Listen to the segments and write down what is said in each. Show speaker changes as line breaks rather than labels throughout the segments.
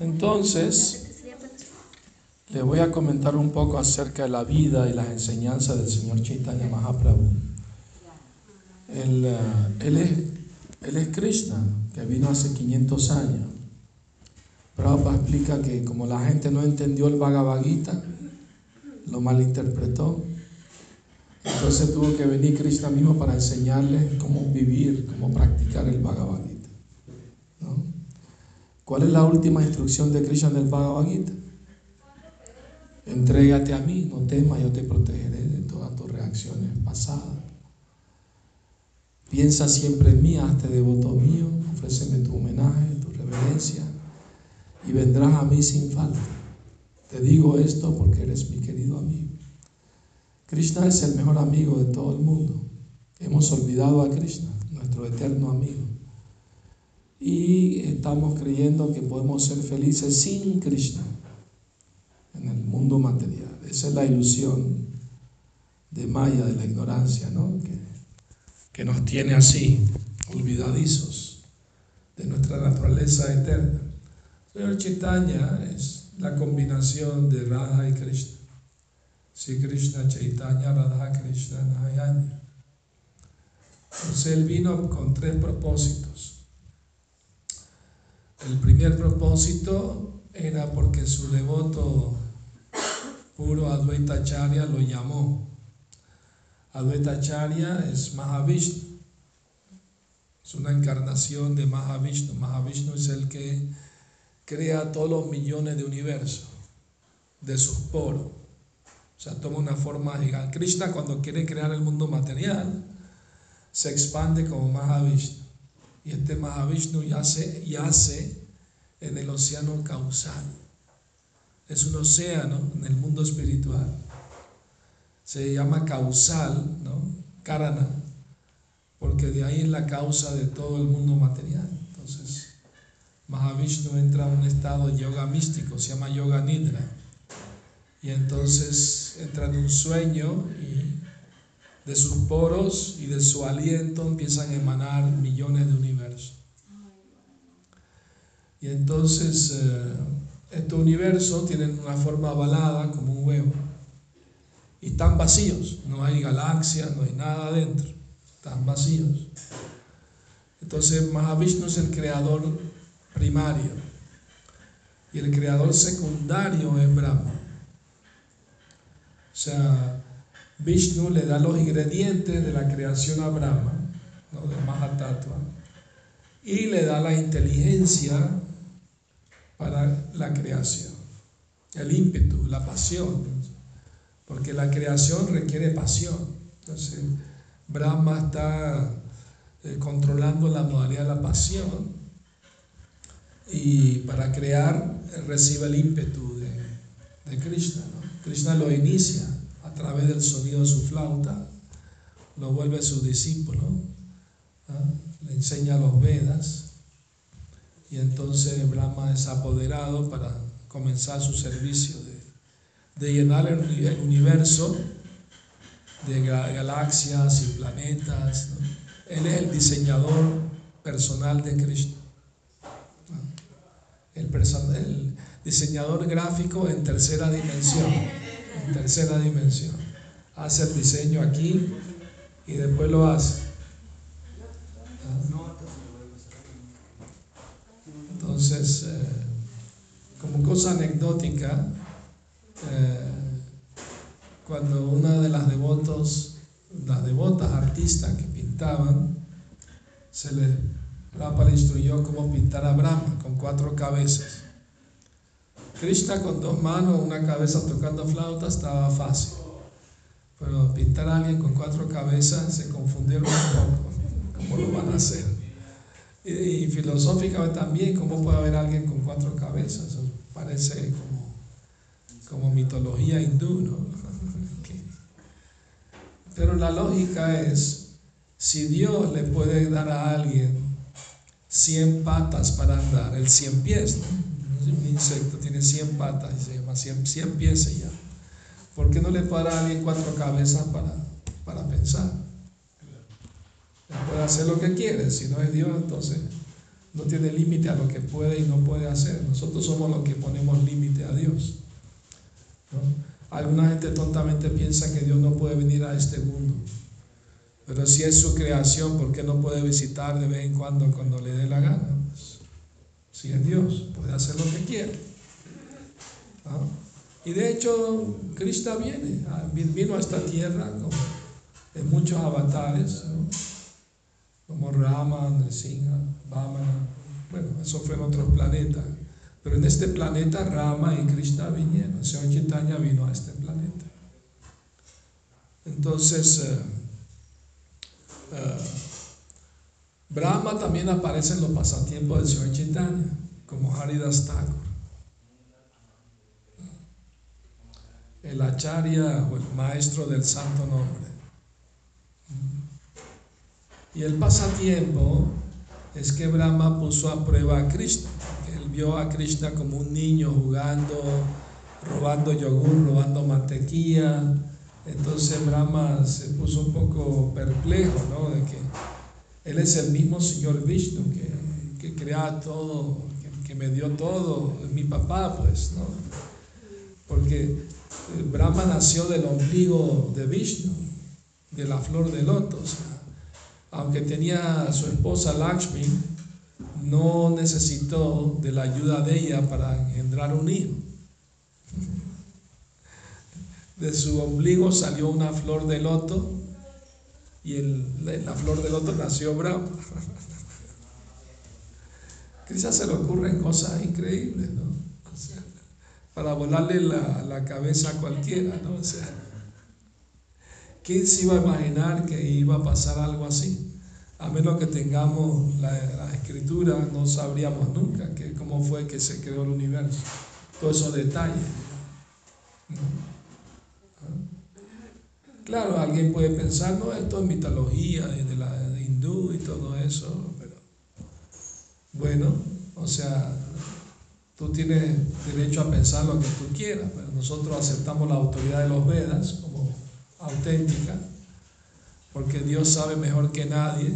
Entonces, le voy a comentar un poco acerca de la vida y las enseñanzas del señor Chaitanya Mahaprabhu. Él, eh, es, él es Krishna, que vino hace 500 años. Prabhupada explica que como la gente no entendió el Bhagavad Gita, lo malinterpretó, entonces tuvo que venir Krishna mismo para enseñarles cómo vivir, cómo practicar el Bhagavad Gita. ¿Cuál es la última instrucción de Krishna del Bhagavad Gita? Entrégate a mí, no temas, yo te protegeré de todas tus reacciones pasadas. Piensa siempre en mí, hazte devoto mío, ofréceme tu homenaje, tu reverencia y vendrás a mí sin falta. Te digo esto porque eres mi querido amigo. Krishna es el mejor amigo de todo el mundo. Hemos olvidado a Krishna, nuestro eterno amigo. Y estamos creyendo que podemos ser felices sin Krishna en el mundo material. Esa es la ilusión de Maya, de la ignorancia, ¿no? Que, que nos tiene así, olvidadizos de nuestra naturaleza eterna. Señor Chaitanya es la combinación de Radha y Krishna. Si Krishna Chaitanya Radha Krishna Nayanya. Entonces él vino con tres propósitos. El primer propósito era porque su devoto puro Advaita Acharya lo llamó. Advaita Acharya es Mahavishnu. Es una encarnación de Mahavishnu. Mahavishnu es el que crea todos los millones de universos de sus poros. O sea, toma una forma gigante. Krishna cuando quiere crear el mundo material, se expande como Mahavishnu. Y este Mahavishnu yace, yace en el océano causal. Es un océano en el mundo espiritual. Se llama causal, ¿no? Karana, porque de ahí es la causa de todo el mundo material. Entonces, Mahavishnu entra a un estado de yoga místico, se llama Yoga Nidra y entonces entra en un sueño y de sus poros y de su aliento empiezan a emanar millones de universos. Y entonces eh, estos universos tienen una forma avalada como un huevo. Y están vacíos, no hay galaxias, no hay nada adentro, están vacíos. Entonces Mahavishnu es el creador primario y el creador secundario es Brahma. O sea, Vishnu le da los ingredientes de la creación a Brahma, de Mahatattva, y le da la inteligencia para la creación, el ímpetu, la pasión, porque la creación requiere pasión. Entonces, Brahma está eh, controlando la modalidad de la pasión. Y para crear recibe el ímpetu de, de Krishna. Krishna lo inicia a través del sonido de su flauta, lo vuelve su discípulo, le enseña los Vedas y entonces Brahma es apoderado para comenzar su servicio de, llenar el, universo de galaxias y planetas. Él es el diseñador personal de Krishna. El, diseñador gráfico en tercera dimensión, en tercera dimensión. Hace el diseño aquí y después lo hace. Entonces, eh, como cosa anecdótica, eh, cuando una de las devotos, las devotas artistas que pintaban, se le, le instruyó cómo pintar a Brahma con cuatro cabezas. Krishna con dos manos, una cabeza tocando flauta estaba fácil. Pero pintar a alguien con cuatro cabezas se confundieron un poco. ¿Cómo lo van a hacer? Y, filosóficamente también, ¿cómo puede haber alguien con cuatro cabezas? parece como, como mitología hindú, ¿no? Pero la lógica es, si Dios le puede dar a alguien 100 patas para andar, el 100 pies, ¿no? un insecto, tiene 100 patas y se llama 100, 100 pies ya. ¿Por qué no le para a alguien cuatro cabezas para, para pensar? Puede hacer lo que quiere, si no es Dios, entonces no tiene límite a lo que puede y no puede hacer. Nosotros somos los que ponemos límite a Dios. Alguna gente tontamente piensa que Dios no puede venir a este mundo. Pero si es su creación, ¿por qué no puede visitar de vez en cuando cuando le dé la gana? Pues, si es Dios, puede hacer lo que quiere. Y de hecho, Cristo viene, ah, vino a esta tierra en muchos avatares, como Rama, Nrsimha, Vamana. Bueno, eso fue en otros planetas. Pero en este planeta Rama y Krishna vinieron. El Señor Chaitanya vino a este planeta. Entonces, eh, eh, Brahma también aparece en los pasatiempos del Señor Chaitanya, como Haridas Thakur. El acharya o el maestro del santo nombre. Y el pasatiempo es que Brahma puso a prueba a Krishna vio a Krishna como un niño jugando, robando yogur, robando mantequilla. Entonces Brahma se puso un poco perplejo, ¿no? De que él es el mismo Señor Vishnu que, que crea todo, que, me dio todo, mi papá, pues, ¿no? Porque eh, Brahma nació del ombligo de Vishnu, de la flor de loto. Aunque tenía su esposa Lakshmi, no necesitó de la ayuda de ella para engendrar un hijo. De su ombligo salió una flor de loto y en la flor de loto nació Brahma. Quizás se le ocurren cosas increíbles, ¿no? para volarle la, la, cabeza a cualquiera, ¿no? O sea, ¿quién se iba a imaginar que iba a pasar algo así? a menos que tengamos la, escritura, no sabríamos nunca que, cómo fue que se creó el universo. Todos esos detalles. Claro, alguien puede pensar, no, esto es mitología de la hindú y todo eso, pero bueno, o sea, tú tienes derecho a pensar lo que tú quieras, pero nosotros aceptamos la autoridad de los Vedas auténtica porque Dios sabe mejor que nadie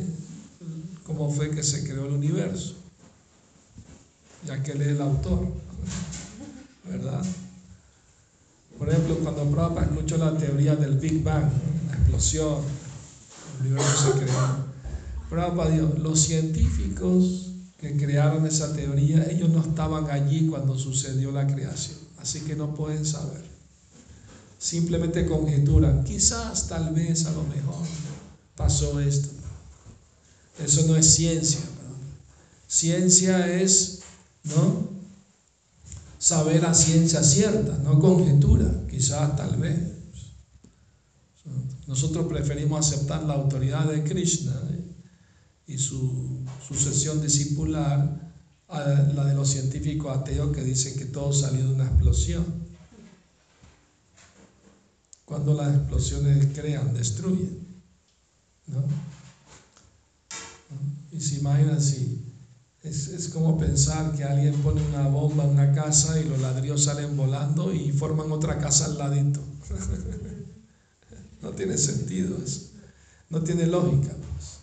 cómo fue que se creó el universo, ya que Él es el autor, ¿verdad? Por ejemplo, cuando Prabhupada escuchó la teoría del Big Bang, la explosión, el universo se creó, Prabhupada dijo, los científicos que crearon esa teoría, ellos no estaban allí cuando sucedió la creación, así que no pueden saber. Simplemente conjeturan, quizás, tal vez, a lo mejor pasó esto. Eso no es ciencia. Ciencia es, ¿no? Saber a ciencia cierta, no conjetura, quizás, tal vez. Nosotros preferimos aceptar la autoridad de Krishna ¿eh? y su sucesión discipular a la de los científicos ateos que dicen que todo salió de una explosión. Cuando las explosiones crean, destruyen. ¿no? Y se imaginan si es, es, como pensar que alguien pone una bomba en una casa y los ladrillos salen volando y forman otra casa al ladito. no tiene sentido eso. No tiene lógica. Pues.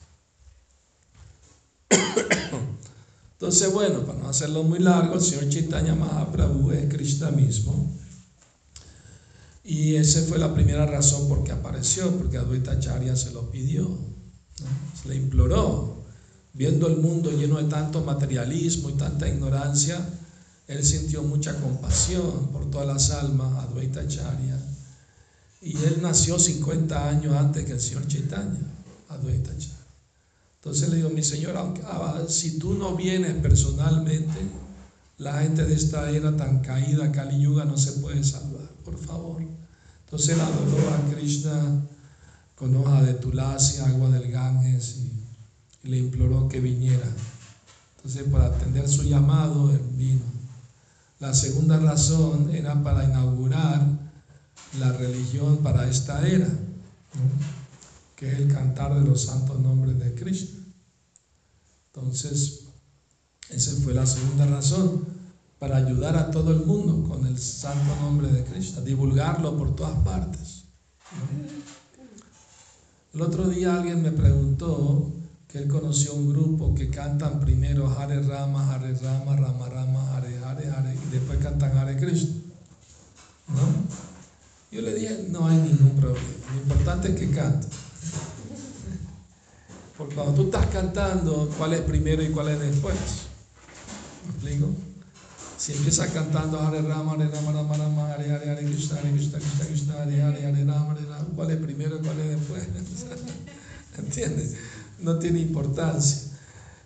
Entonces, bueno, para no hacerlo muy largo, el señor Chaitanya Mahaprabhu es Krishna mismo. Y esa fue la primera razón por que apareció, porque Advaita Acharya se lo pidió, se le imploró. Viendo el mundo lleno de tanto materialismo y tanta ignorancia, él sintió mucha compasión por todas las almas, Advaita Acharya. Y él nació 50 años antes que el señor Chaitanya, Advaita Acharya. Entonces le digo, mi señor, ah, si tú no vienes personalmente, la gente de esta era tan caída, Kali Yuga, no se puede salvar, por favor. Entonces él adoró a Krishna con hoja de tulasi, agua del Ganges y le imploró que viniera. Entonces, para atender su llamado, él vino. La segunda razón era para inaugurar la religión para esta era, que es el cantar de los santos nombres de Krishna. Entonces, esa fue la segunda razón, para ayudar a todo el mundo con el santo nombre de Krishna, divulgarlo por todas partes. El otro día alguien me preguntó que él conoció un grupo que cantan primero Hare Rama, Hare Rama, Rama Rama, Hare Hare, Hare, y después cantan Hare Krishna. ¿No? Yo le dije, no hay ningún problema, lo importante es que cante. Porque cuando tú estás cantando, ¿cuál es primero y cuál es después? ¿Me explico? Si empiezas cantando Hare Rama, Hare Rama, Rama Rama, Hare Hare, Hare Krishna, Hare Krishna, Krishna Hare Hare, Hare Rama, Hare Rama, ¿cuál es primero y cuál es después? ¿Entiendes? No tiene importancia.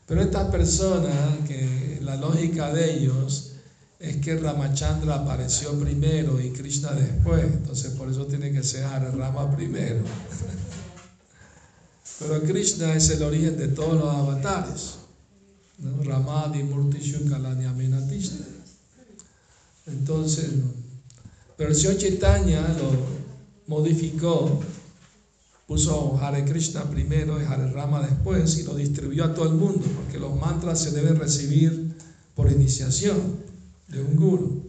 Pero estas personas, que la lógica de ellos es que Ramachandra apareció primero y Krishna después, entonces por eso tiene que ser Hare Rama primero. Pero Krishna es el origen de todos los avatares. ¿no? Ramadi Murti Shukalani entonces, pero el señor Chaitanya lo modificó, puso Hare Krishna primero y Hare Rama después y lo distribuyó a todo el mundo, porque los mantras se deben recibir por iniciación de un guru.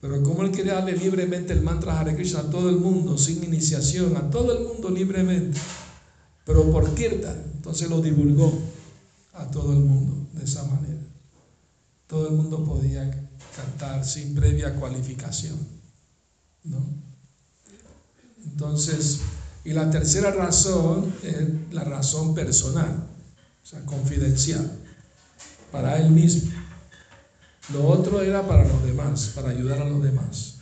Pero como él quería darle libremente el mantra Hare Krishna a todo el mundo, sin iniciación, a todo el mundo libremente, pero por kirtan, entonces lo divulgó a todo el mundo de esa manera. Todo el mundo podía cantar sin previa cualificación. ¿no? Entonces, y la tercera razón es la razón personal, o sea, confidencial, para él mismo. Lo otro era para los demás, para ayudar a los demás,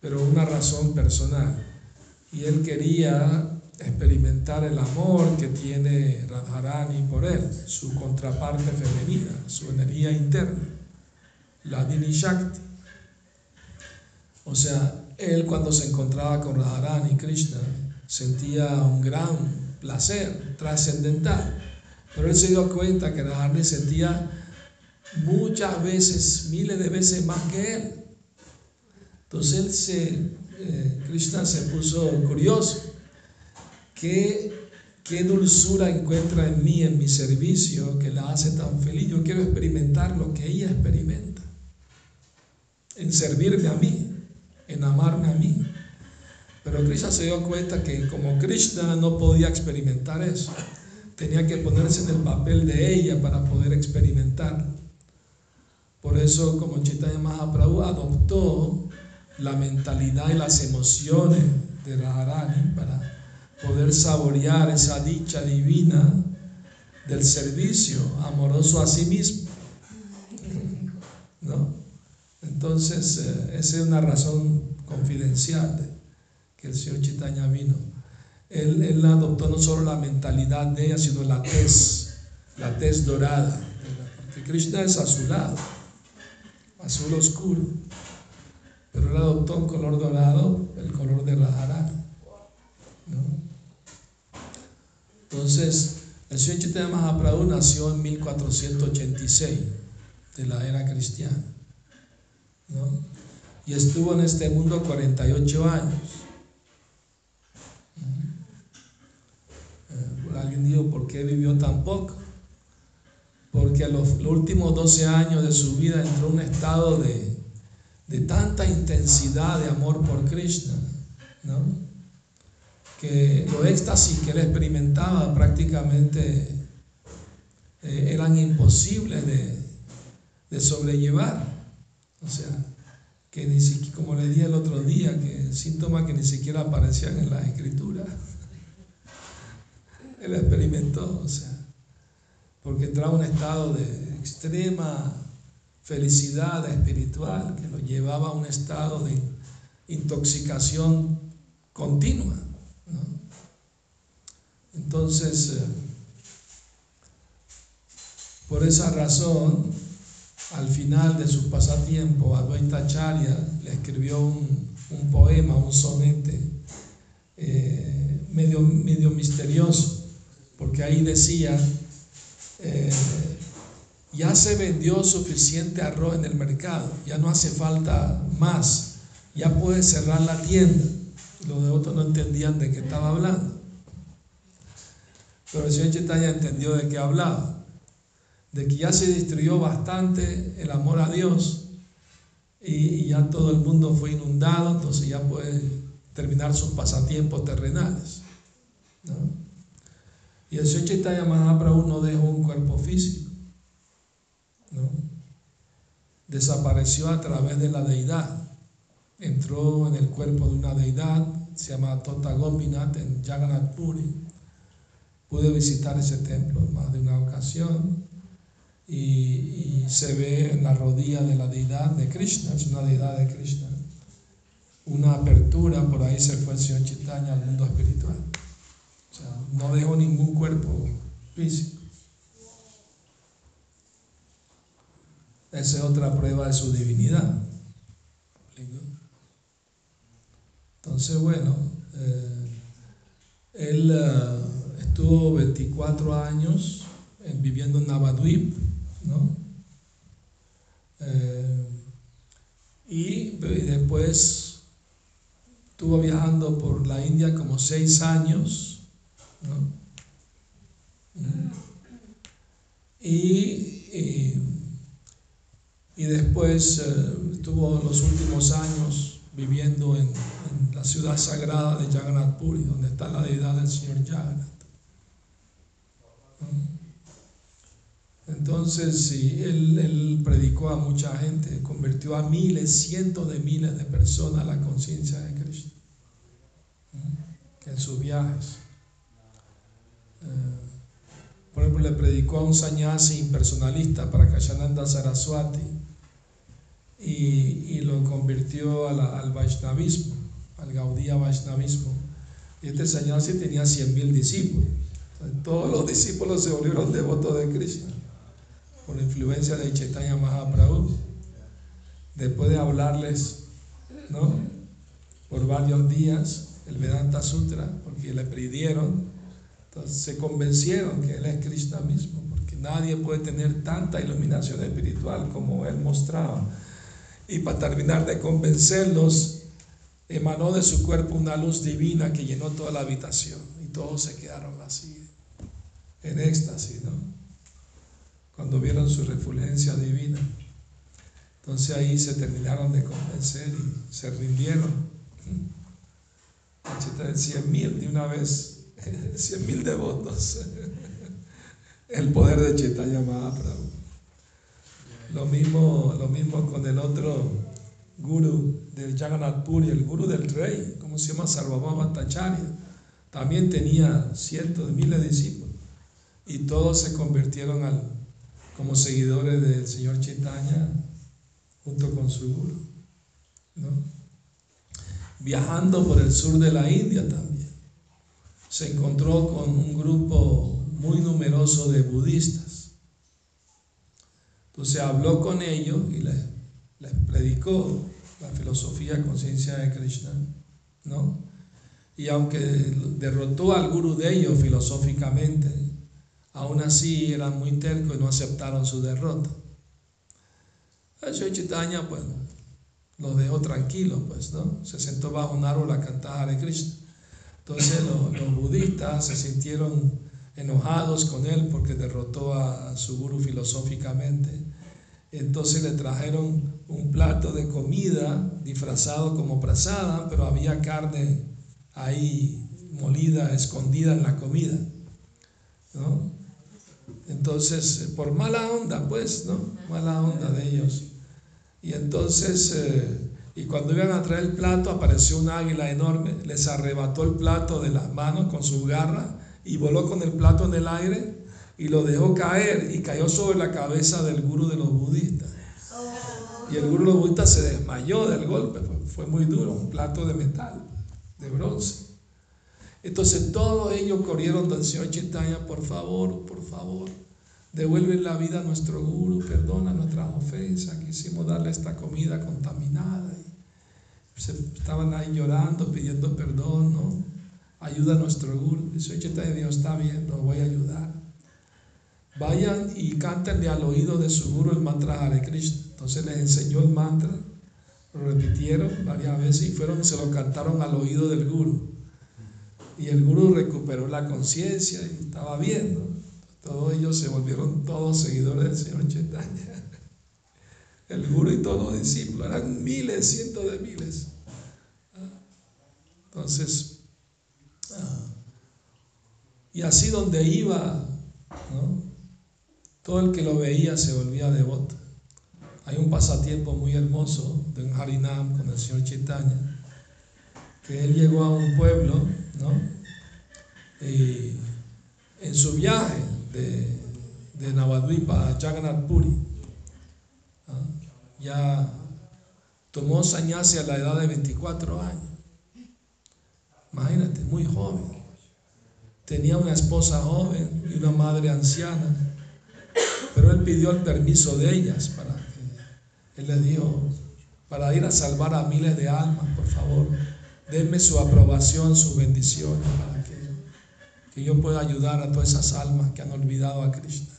pero una razón personal. Y él quería experimentar el amor que tiene Radharani por él, su contraparte femenina, su energía interna la Dini Shakti. O sea, él cuando se encontraba con Radharani Krishna sentía un gran placer trascendental, pero él se dio cuenta que Radharani sentía muchas veces, miles de veces más que él. Entonces él se, eh, Krishna se puso curioso. ¿Qué, ¿Qué dulzura encuentra en mí, en mi servicio, que la hace tan feliz? Yo quiero experimentar lo que ella experimenta en servirme a mí, en amarme a mí. Pero Krishna se dio cuenta que como Krishna no podía experimentar eso, tenía que ponerse en el papel de ella para poder experimentar. Por eso, como Chaitanya Mahaprabhu adoptó la mentalidad y las emociones de Radharani para poder saborear esa dicha divina del servicio amoroso a sí mismo. ¿No? Entonces, eh, esa es una razón confidencial de que el señor Chitaña vino. Él, él, adoptó no solo la mentalidad de ella, sino la tez, la tez dorada. Porque Krishna es azulado, azul oscuro. Pero él adoptó un color dorado, el color de Radharani. ¿no? Entonces, el señor Chaitanya Mahaprabhu nació en 1486 de la era cristiana. Y estuvo en este mundo 48 años. Eh, alguien dijo, ¿por qué vivió tan poco? Porque a los, últimos 12 años de su vida entró en un estado de, tanta intensidad de amor por Krishna, que los éxtasis que él experimentaba prácticamente eh, eran imposibles de, de sobrellevar. O sea, que ni siquiera, como le dije el otro día, que síntomas que ni siquiera aparecían en la escritura. Él experimentó, o sea, porque en un estado de extrema felicidad espiritual que lo llevaba a un estado de intoxicación continua. Entonces, eh, por esa razón, al final de su pasatiempo, Advaita Charya le escribió un, poema, un sonete eh, medio, medio misterioso, porque ahí decía, eh, ya se vendió suficiente arroz en el mercado, ya no hace falta más, ya puede cerrar la tienda. Los de otros no entendían de qué estaba hablando. Pero el señor Chaitanya entendió de qué hablaba de que ya se destruyó bastante el amor a Dios y, ya todo el mundo fue inundado, entonces ya puede terminar sus pasatiempos terrenales. Y el Señor Chaitanya Mahaprabhu no dejó un cuerpo físico, ¿no? Desapareció a través de la deidad. Entró en el cuerpo de una deidad, se llama Tota Gopinath en Jagannath Puri. Pude visitar ese templo en más de una ocasión y, se ve en la rodilla de la deidad de Krishna, es una deidad de Krishna. Una apertura, por ahí se fue el Señor Chaitanya al mundo espiritual. O sea, no dejó ningún cuerpo físico. Esa es otra prueba de su divinidad. Entonces, bueno, eh, él eh, estuvo 24 años viviendo en Navadvip, ¿no? Eh, y, después estuvo viajando por la India como seis años, y, y, después estuvo los últimos años viviendo en, la ciudad sagrada de Jagannath Puri, donde está la deidad del Señor Jagannath. Entonces, sí, él, predicó a mucha gente, convirtió a miles, cientos de miles de personas a la conciencia de Cristo en sus viajes. Eh, por ejemplo, le predicó a un sanyasi impersonalista para Kashananda Saraswati y, y lo convirtió al Vaishnavismo, al Gaudía Vaishnavismo. Y este sanyasi tenía 100.000 discípulos. todos los discípulos se volvieron devotos de Cristo por influencia de Chaitanya Mahaprabhu, después de hablarles, ¿no? Por varios días, el Vedanta Sutra, porque le pidieron, entonces se convencieron que Él es Krishna mismo, porque nadie puede tener tanta iluminación espiritual como Él mostraba. Y para terminar de convencerlos, emanó de su cuerpo una luz divina que llenó toda la habitación y todos se quedaron así, en éxtasis, ¿no? Cuando vieron su refulgencia divina. Entonces ahí se terminaron de convencer y se rindieron. Cien mil de una vez, cien mil devotos. El poder de Chaitanya Mahaprabhu. Lo mismo, lo mismo con el otro guru del Jagannath Puri, el guru del rey, ¿cómo se llama? Sarvabhama Tacharya. También tenía cientos de miles de discípulos y todos se convirtieron al, como seguidores del Señor Chaitanya junto con su guru. Viajando por el sur de la India también, se encontró con un grupo muy numeroso de budistas. Entonces habló con ellos y les, les predicó la filosofía conciencia de Krishna, ¿no? Y aunque derrotó al guru de ellos filosóficamente, Aún así eran muy tercos y no aceptaron su derrota. Chaitanya, bueno, los dejó tranquilos, pues, ¿no? Se sentó bajo un árbol a cantar Hare Krishna. Entonces los, budistas se sintieron enojados con él porque derrotó a, su guru filosóficamente. Entonces le trajeron un plato de comida disfrazado como prasada, pero había carne ahí molida, escondida en la comida. ¿no? Entonces, eh, por mala onda, pues, ¿no? Mala onda de ellos. Y entonces, eh, y cuando iban a traer el plato, apareció un águila enorme, les arrebató el plato de las manos con su garra y voló con el plato en el aire y lo dejó caer y cayó sobre la cabeza del gurú de los budistas. Y el gurú de los budistas se desmayó del golpe, fue muy duro, un plato de metal, de bronce. Entonces todos ellos corrieron Señor Chaitanya, por favor, por favor, devuelve la vida a nuestro guru, perdona nuestras ofensas, quisimos darle esta comida contaminada. estaban ahí llorando, pidiendo perdón, ¿no? Ayuda a nuestro guru. El Señor Chaitanya Dios está bien, nos voy a ayudar. Vayan y cántenle al oído de su guru el mantra Hare Krishna. Entonces les enseñó el mantra, lo repitieron varias veces y fueron, se lo cantaron al oído del guru. Y el gurú recuperó la conciencia y estaba viendo. Todos ellos se volvieron todos seguidores del Señor Chaitanya. El gurú y todos los discípulos eran miles, cientos de miles. Entonces, ah, Y así donde iba, todo el que lo veía se volvía devoto. Hay un pasatiempo muy hermoso de un Harinam con el señor Chaitanya, que él llegó a un pueblo, ¿no? Y en su viaje de, de Navadvipa a Jagannath Puri, ya tomó sañase a la edad de 24 años. Imagínate, muy joven. Tenía una esposa joven y una madre anciana, pero él pidió el permiso de ellas para que, él le dijo, para ir a salvar a miles de almas, por favor, denme su aprobación, su bendición, que, yo pueda ayudar a todas esas almas que han olvidado a Krishna.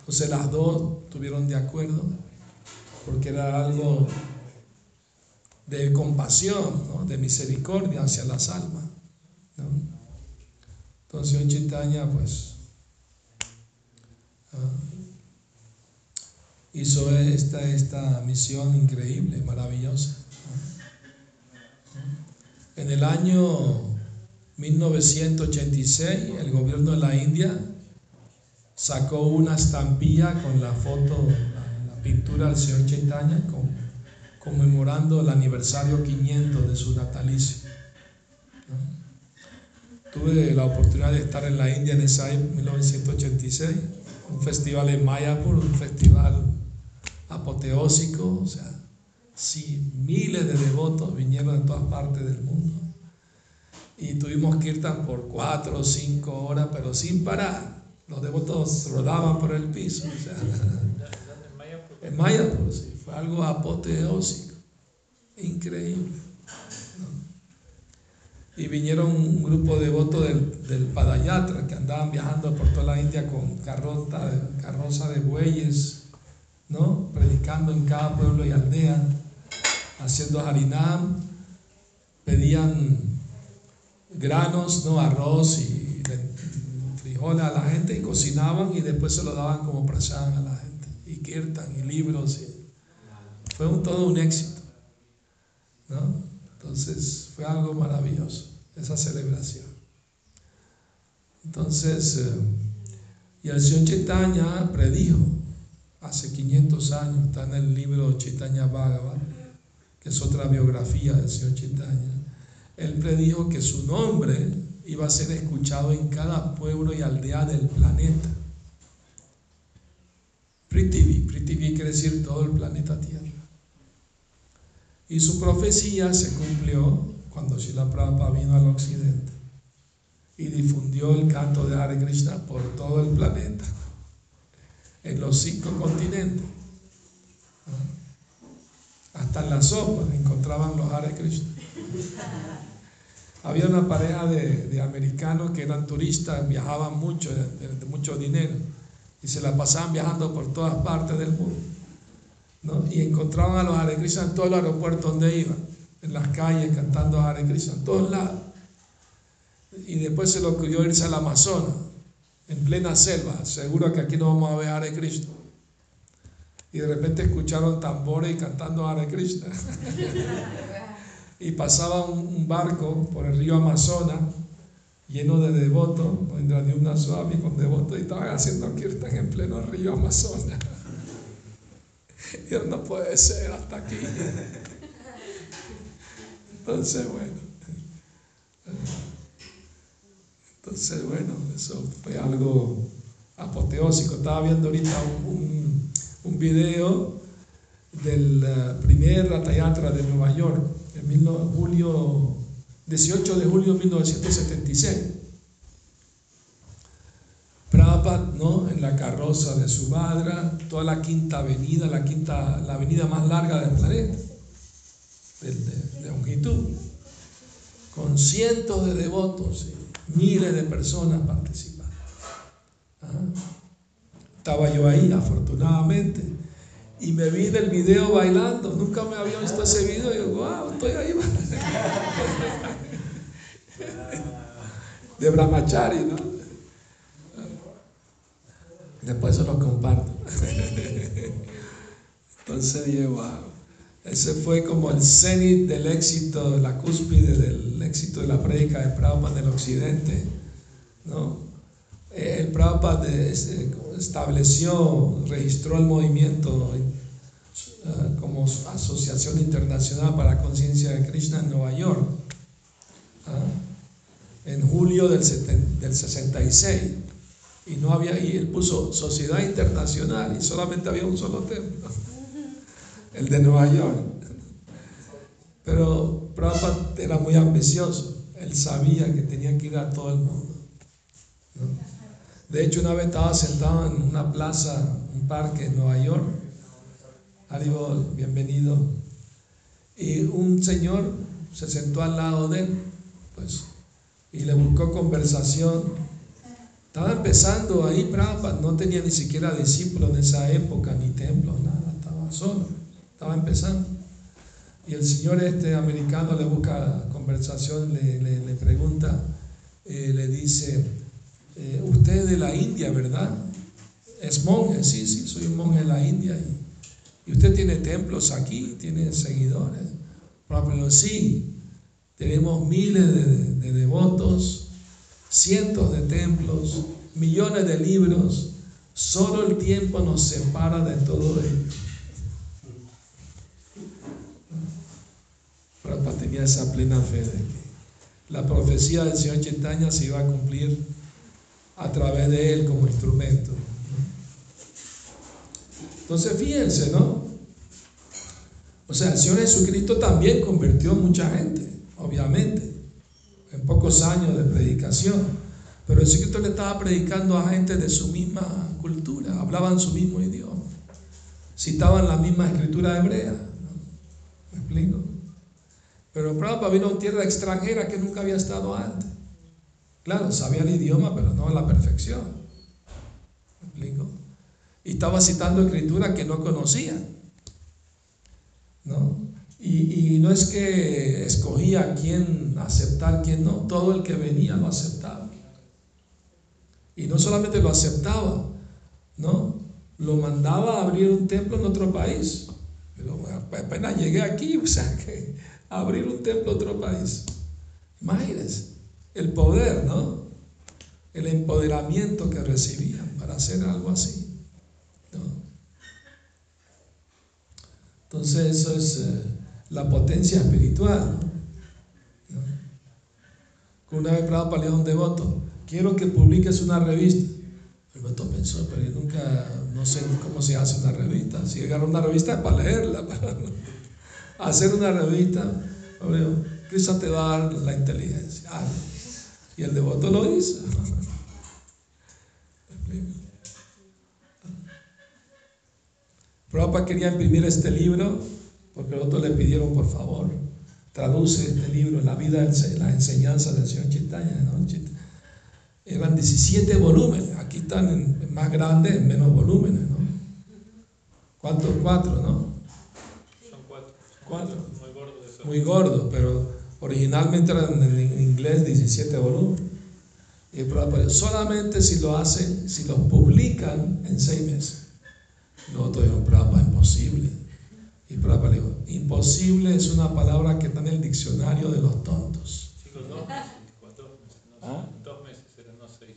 Entonces las dos tuvieron de acuerdo, porque era algo de compasión, de misericordia hacia las almas. Entonces en Chaitanya pues ah, hizo esta, esta misión increíble, maravillosa. En el año 1986 el gobierno de la India sacó una estampilla con la foto, la, pintura del señor Chaitanya conmemorando el aniversario 500 de su natalicio. Tuve la oportunidad de estar en la India en ese año 1986, un festival en Mayapur, un festival apoteósico, o sea, sí, miles de devotos vinieron de todas partes del mundo. Y tuvimos que ir por cuatro o cinco horas, pero sin parar. Los devotos rodaban por el piso. O sea, en Mayapur, sí, fue algo apoteósico, increíble y vinieron un grupo de devotos del, del Padayatra que andaban viajando por toda la India con carrota, carroza de bueyes, ¿no? predicando en cada pueblo y aldea, haciendo harinam, pedían granos, ¿no? arroz y frijoles a la gente y cocinaban y después se lo daban como prashan a la gente, y kirtan y libros. fue un, todo un éxito. ¿no? Entonces fue algo maravilloso, esa celebración. Entonces, eh, y el señor Chaitanya predijo hace 500 años, está en el libro Chaitanya Bhagavat, que es otra biografía del señor Chaitanya. Él predijo que su nombre iba a ser escuchado en cada pueblo y aldea del planeta. Prithvi, Prithvi quiere decir todo el planeta Tierra. Y su profecía se cumplió cuando Srila Prabhupada vino al occidente y difundió el canto de Hare Krishna por todo el planeta, en los cinco continentes. Hasta en la sopa encontraban los Hare Krishna. Había una pareja de, americanos que eran turistas, viajaban mucho, de mucho dinero, y se la pasaban viajando por todas partes del mundo y encontraban a los Hare Krishna en todos los aeropuertos donde iban, en las calles cantando Hare Krishna, en todos lados. Y después se le ocurrió irse al Amazonas, en plena selva, seguro que aquí no vamos a ver Hare Krishna. Y de repente escucharon tambores y cantando Hare Krishna. y pasaba un, barco por el río Amazonas lleno de devotos, de una suave con devotos y estaban haciendo kirtan en pleno río Amazonas. Dios no puede ser hasta aquí. Entonces, bueno. Entonces, bueno, eso fue algo apoteósico. Estaba viendo ahorita un, un, video del eh, primer Ratayatra de Nueva York, julio, 18 de julio de 1976. Prabhupada, ¿no? En la carroza de su madre, toda la quinta avenida, la quinta, la avenida más larga del planeta, de, longitud, con cientos de devotos y miles de personas participando. Estaba yo ahí, afortunadamente, y me vi del video bailando. Nunca me había visto ese video y yo, wow, estoy ahí. de Brahmachari, ¿no? Después se lo comparto. Entonces dije, wow. Ese fue como el cenit del éxito, la cúspide del éxito de la prédica de Prabhupada en el occidente. ¿no? Eh, el Prabhupada estableció, registró el movimiento eh, como Asociación Internacional para la Conciencia de Krishna en Nueva York, ¿ah? en julio del, del 66. Y, no había, y él puso Sociedad Internacional y solamente había un solo templo, el de Nueva York. Pero Prabhupada era muy ambicioso, él sabía que tenía que ir a todo el mundo. De hecho, una vez estaba sentado en una plaza, un parque en Nueva York, Haribol, bienvenido, y un señor se sentó al lado de él, pues, y le buscó conversación. Estaba empezando ahí Prabhupada, no tenía ni siquiera discípulos en esa época, ni templos, nada, estaba solo, estaba empezando. Y el señor este americano le busca conversación, le, pregunta, eh, le dice, eh, usted es de la India, ¿verdad? Es monje, sí, sí, soy un monje de la India. Y, usted tiene templos aquí, tiene seguidores. Pero sí, tenemos miles de, de devotos, cientos de templos, millones de libros. Solo el tiempo nos separa de todo ello. Prabhupada tenía esa plena fe de que la profecía del Señor Chaitanya se iba a cumplir a través de Él como instrumento. Entonces fíjense, ¿no? O sea, el Señor Jesucristo también convirtió a mucha gente, obviamente, en pocos años de predicación. Pero Jesucristo le estaba predicando a gente de su misma cultura, hablaban su mismo idioma, citaban la misma escritura hebrea. ¿Me explico? Pero Prabhupada vino a una tierra extranjera que nunca había estado antes. Claro, sabía el idioma, pero no a la perfección. ¿Me explico? Y estaba citando escritura que no conocía. ¿No? Y, no es que escogía quién aceptar, quién no. Todo el que venía lo aceptaba. Y no solamente lo aceptaba, ¿no? Lo mandaba a abrir un templo en otro país. Pero apenas llegué aquí, o sea que abrir un templo en otro país. Imagínense el poder, ¿no? El empoderamiento que recibían para hacer algo así. ¿no? Entonces eso es eh, la potencia espiritual. ¿no? Una vez Prabhupada le un devoto, quiero que publiques una revista. El devoto pensó, pero yo nunca, no sé cómo se hace una revista. Si agarra una revista es para leerla, para hacer una revista. Cristo te va a dar la inteligencia. Y el devoto lo hizo. Prabhupada quería imprimir este libro porque los otros le pidieron por favor, traduce este libro la vida, la enseñanza del Señor Chaitanya. Eran 17 volúmenes, aquí están en, más grandes, en menos volúmenes. ¿no? ¿Cuántos? Cuatro, ¿no?
Son cuatro.
Cuatro.
Muy gordos.
Muy gordos, pero Originalmente eran en inglés 17 volúmenes. Y solamente si lo hacen, si los publican en seis meses. Nosotros dijimos, Prabhupada, imposible. Y Prabhupada le dijo, imposible es una palabra que está en el diccionario de los tontos.
Chicos, dos meses, no, ¿Ah? dos meses, eran no seis.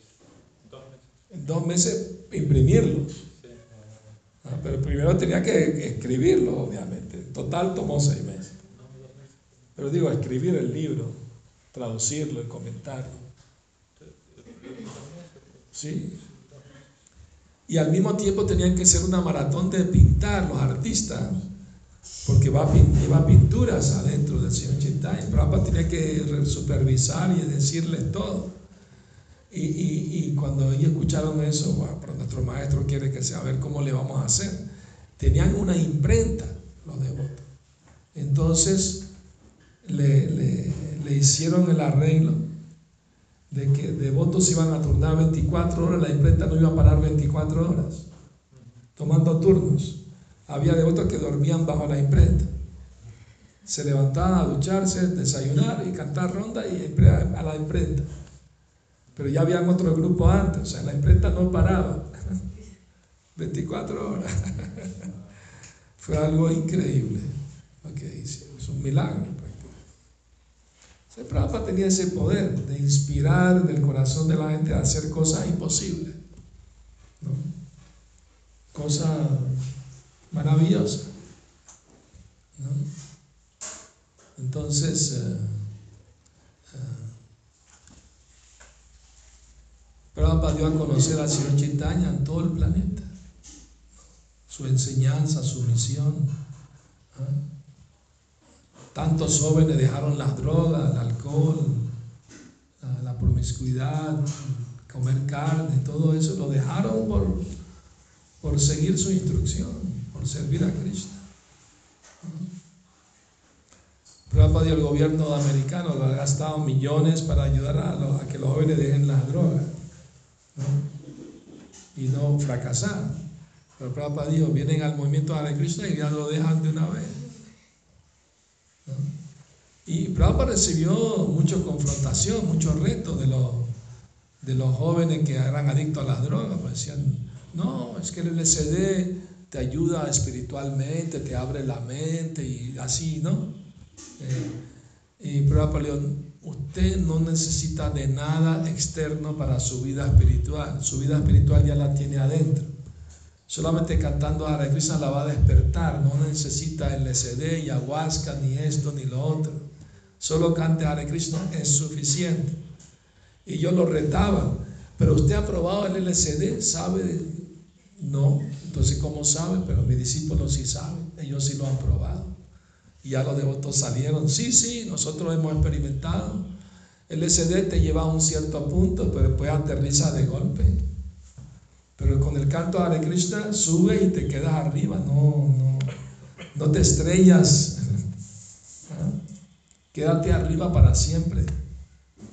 Dos meses.
En dos meses imprimirlo. Sí. Ah, pero primero tenía que escribirlo, obviamente. En total tomó seis meses. Pero digo, escribir el libro, traducirlo, el comentario. Sí. Y al mismo tiempo tenían que ser una maratón de pintar los artistas, porque va, lleva pinturas adentro del señor Chaitanya. Prabhupada tenía que supervisar y decirles todo. Y, y, cuando ellos escucharon eso, bueno, pero nuestro maestro quiere que sea a ver cómo le vamos a hacer. Tenían una imprenta los devotos. Entonces, le, hicieron el arreglo de que devotos iban a turnar 24 horas, la imprenta no iba a parar 24 horas, tomando turnos. Había devotos que dormían bajo la imprenta. Se levantaban a ducharse, desayunar y cantar ronda y a la imprenta. Pero ya habían otro grupo antes, o sea, la imprenta no paraba. 24 horas. Fue algo increíble. Okay, es un milagro. Prabhupada tenía ese poder de inspirar en el corazón de la gente a hacer cosas imposibles. ¿no? Cosas maravillosas. ¿no? Entonces, eh, eh, Prabhupada dio a conocer al Señor Chaitanya en todo el planeta. Su enseñanza, su misión. Tantos jóvenes dejaron las drogas, el alcohol, la, promiscuidad, comer carne, todo eso, lo dejaron por, por seguir su instrucción, por servir a Cristo. Prabhupada y el gobierno americano lo ha gastado millones para ayudar a, que los jóvenes dejen las drogas y no fracasar. Pero Prabhupada dijo, vienen al movimiento de Krishna y ya lo dejan de una vez. Y Prabhupada recibió mucha confrontación, muchos retos de los, de los jóvenes que eran adictos a las drogas. Pues decían, no, es que el LSD te ayuda espiritualmente, te abre la mente y así, ¿no? Eh, y Prabhupada le dijo, usted no necesita de nada externo para su vida espiritual. Su vida espiritual ya la tiene adentro. Solamente cantando a Krishna la va a despertar. No necesita el LSD, ayahuasca, ni esto, ni lo otro. Solo cante Hare Krishna es suficiente. Y yo lo retaba. Pero usted ha probado el LSD, ¿sabe? No. Entonces, ¿cómo sabe? Pero mis discípulos sí saben. Ellos sí lo han probado. Y ya los devotos salieron. Sí, sí, nosotros hemos experimentado. El LSD te lleva a un cierto punto, pero después aterriza de golpe. Pero con el canto Hare Krishna sube y te quedas arriba, no, no, no te estrellas. Quédate arriba para siempre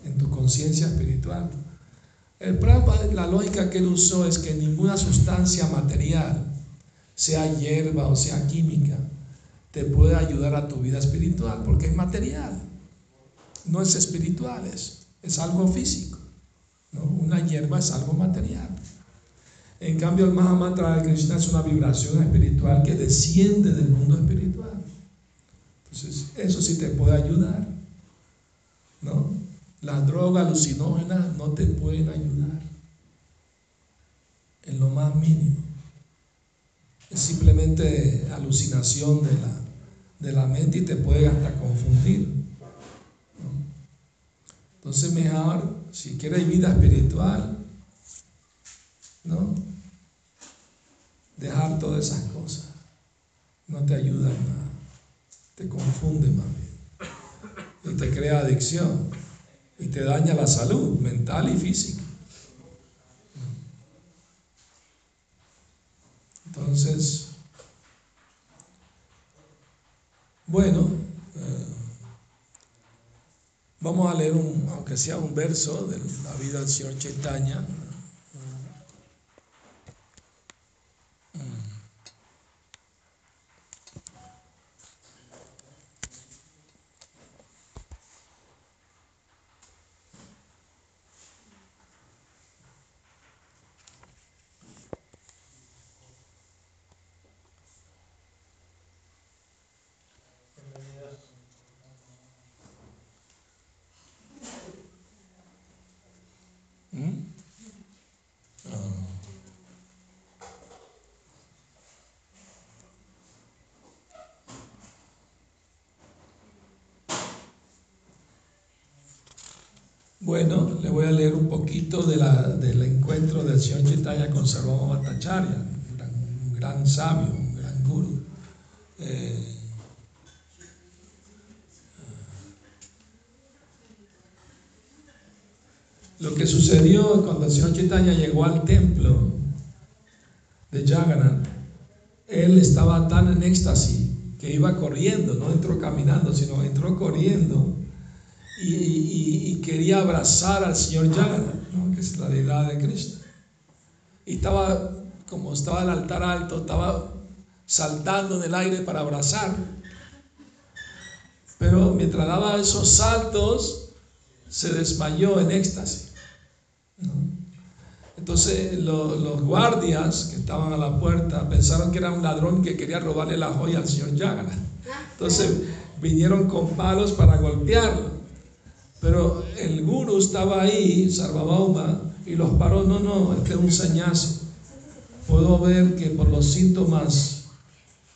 en tu conciencia espiritual. El Prabhupada, la lógica que él usó es que ninguna sustancia material, sea hierba o sea química, te puede ayudar a tu vida espiritual, porque es material, no es espiritual, es, es algo físico. Una hierba es algo material. En cambio, el Mahamantra de Krishna es una vibración espiritual que desciende del mundo espiritual. Entonces, eso sí te puede ayudar. ¿No? Las drogas alucinógenas no te pueden ayudar. En lo más mínimo. Es simplemente alucinación de la, de la mente y te puede hasta confundir. Entonces, mejor, si quieres vida espiritual, ¿no? Dejar todas esas cosas no te ayuda en nada, te confunde más bien y te crea adicción y te daña la salud mental y física. Entonces, bueno, eh, vamos a leer un, aunque sea un verso de la vida del Señor Chaitanya. Bueno, le voy a leer un poquito de la, del encuentro del señor Chaitanya con Sarvama Bhattacharya, un gran, sabio, un gran guru. Eh, lo que sucedió cuando el señor Chaitanya llegó al templo de Jagannath, él estaba tan en éxtasis que iba corriendo, no entró caminando, sino entró corriendo y, quería abrazar al Señor Jagannath, que es la deidad de Cristo. Y estaba, como estaba el altar alto, estaba saltando en el aire para abrazar. Pero mientras daba esos saltos, se desmayó en éxtasis. Entonces los, guardias que estaban a la puerta pensaron que era un ladrón que quería robarle la joya al señor Jagannath. Entonces vinieron con palos para golpearlo. Pero el guru estaba ahí, Sarvabauma, y los paró. No, no, este es un señazo. Puedo ver que por los síntomas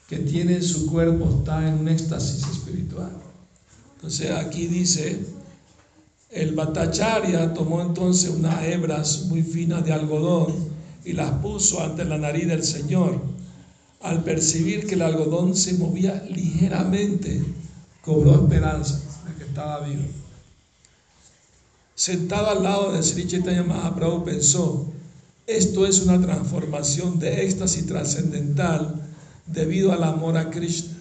que tiene su cuerpo está en un éxtasis espiritual. Entonces aquí dice, el Bhattacharya tomó entonces unas hebras muy finas de algodón y las puso ante la nariz del Señor. Al percibir que el algodón se movía ligeramente, cobró esperanza de que estaba vivo. Sentado al lado de Sri Chaitanya Mahaprabhu pensó, esto es una transformación de éxtasis trascendental debido al amor a Krishna.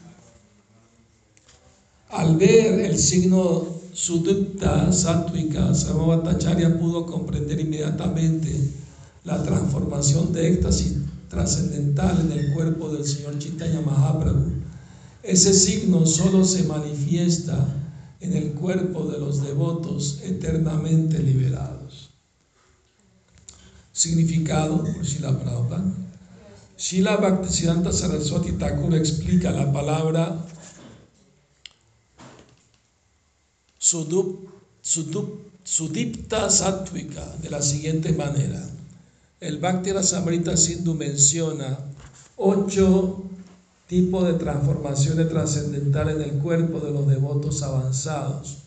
Al ver el signo Sudutta Sattwika, Sarvabhattacharya pudo comprender inmediatamente la transformación de éxtasis trascendental en el cuerpo del Señor Chaitanya Mahaprabhu. Ese signo solo se manifiesta en el cuerpo de los devotos eternamente liberados. Significado por Srila Prabhupada. Srila Bhaktisiddhanta Saraswati Thakur explica la palabra sudup, sudipta sattvika de la siguiente manera. El Bhakti Rasamrita Sindhu menciona ocho tipos de transformaciones trascendentales en el cuerpo de los devotos avanzados.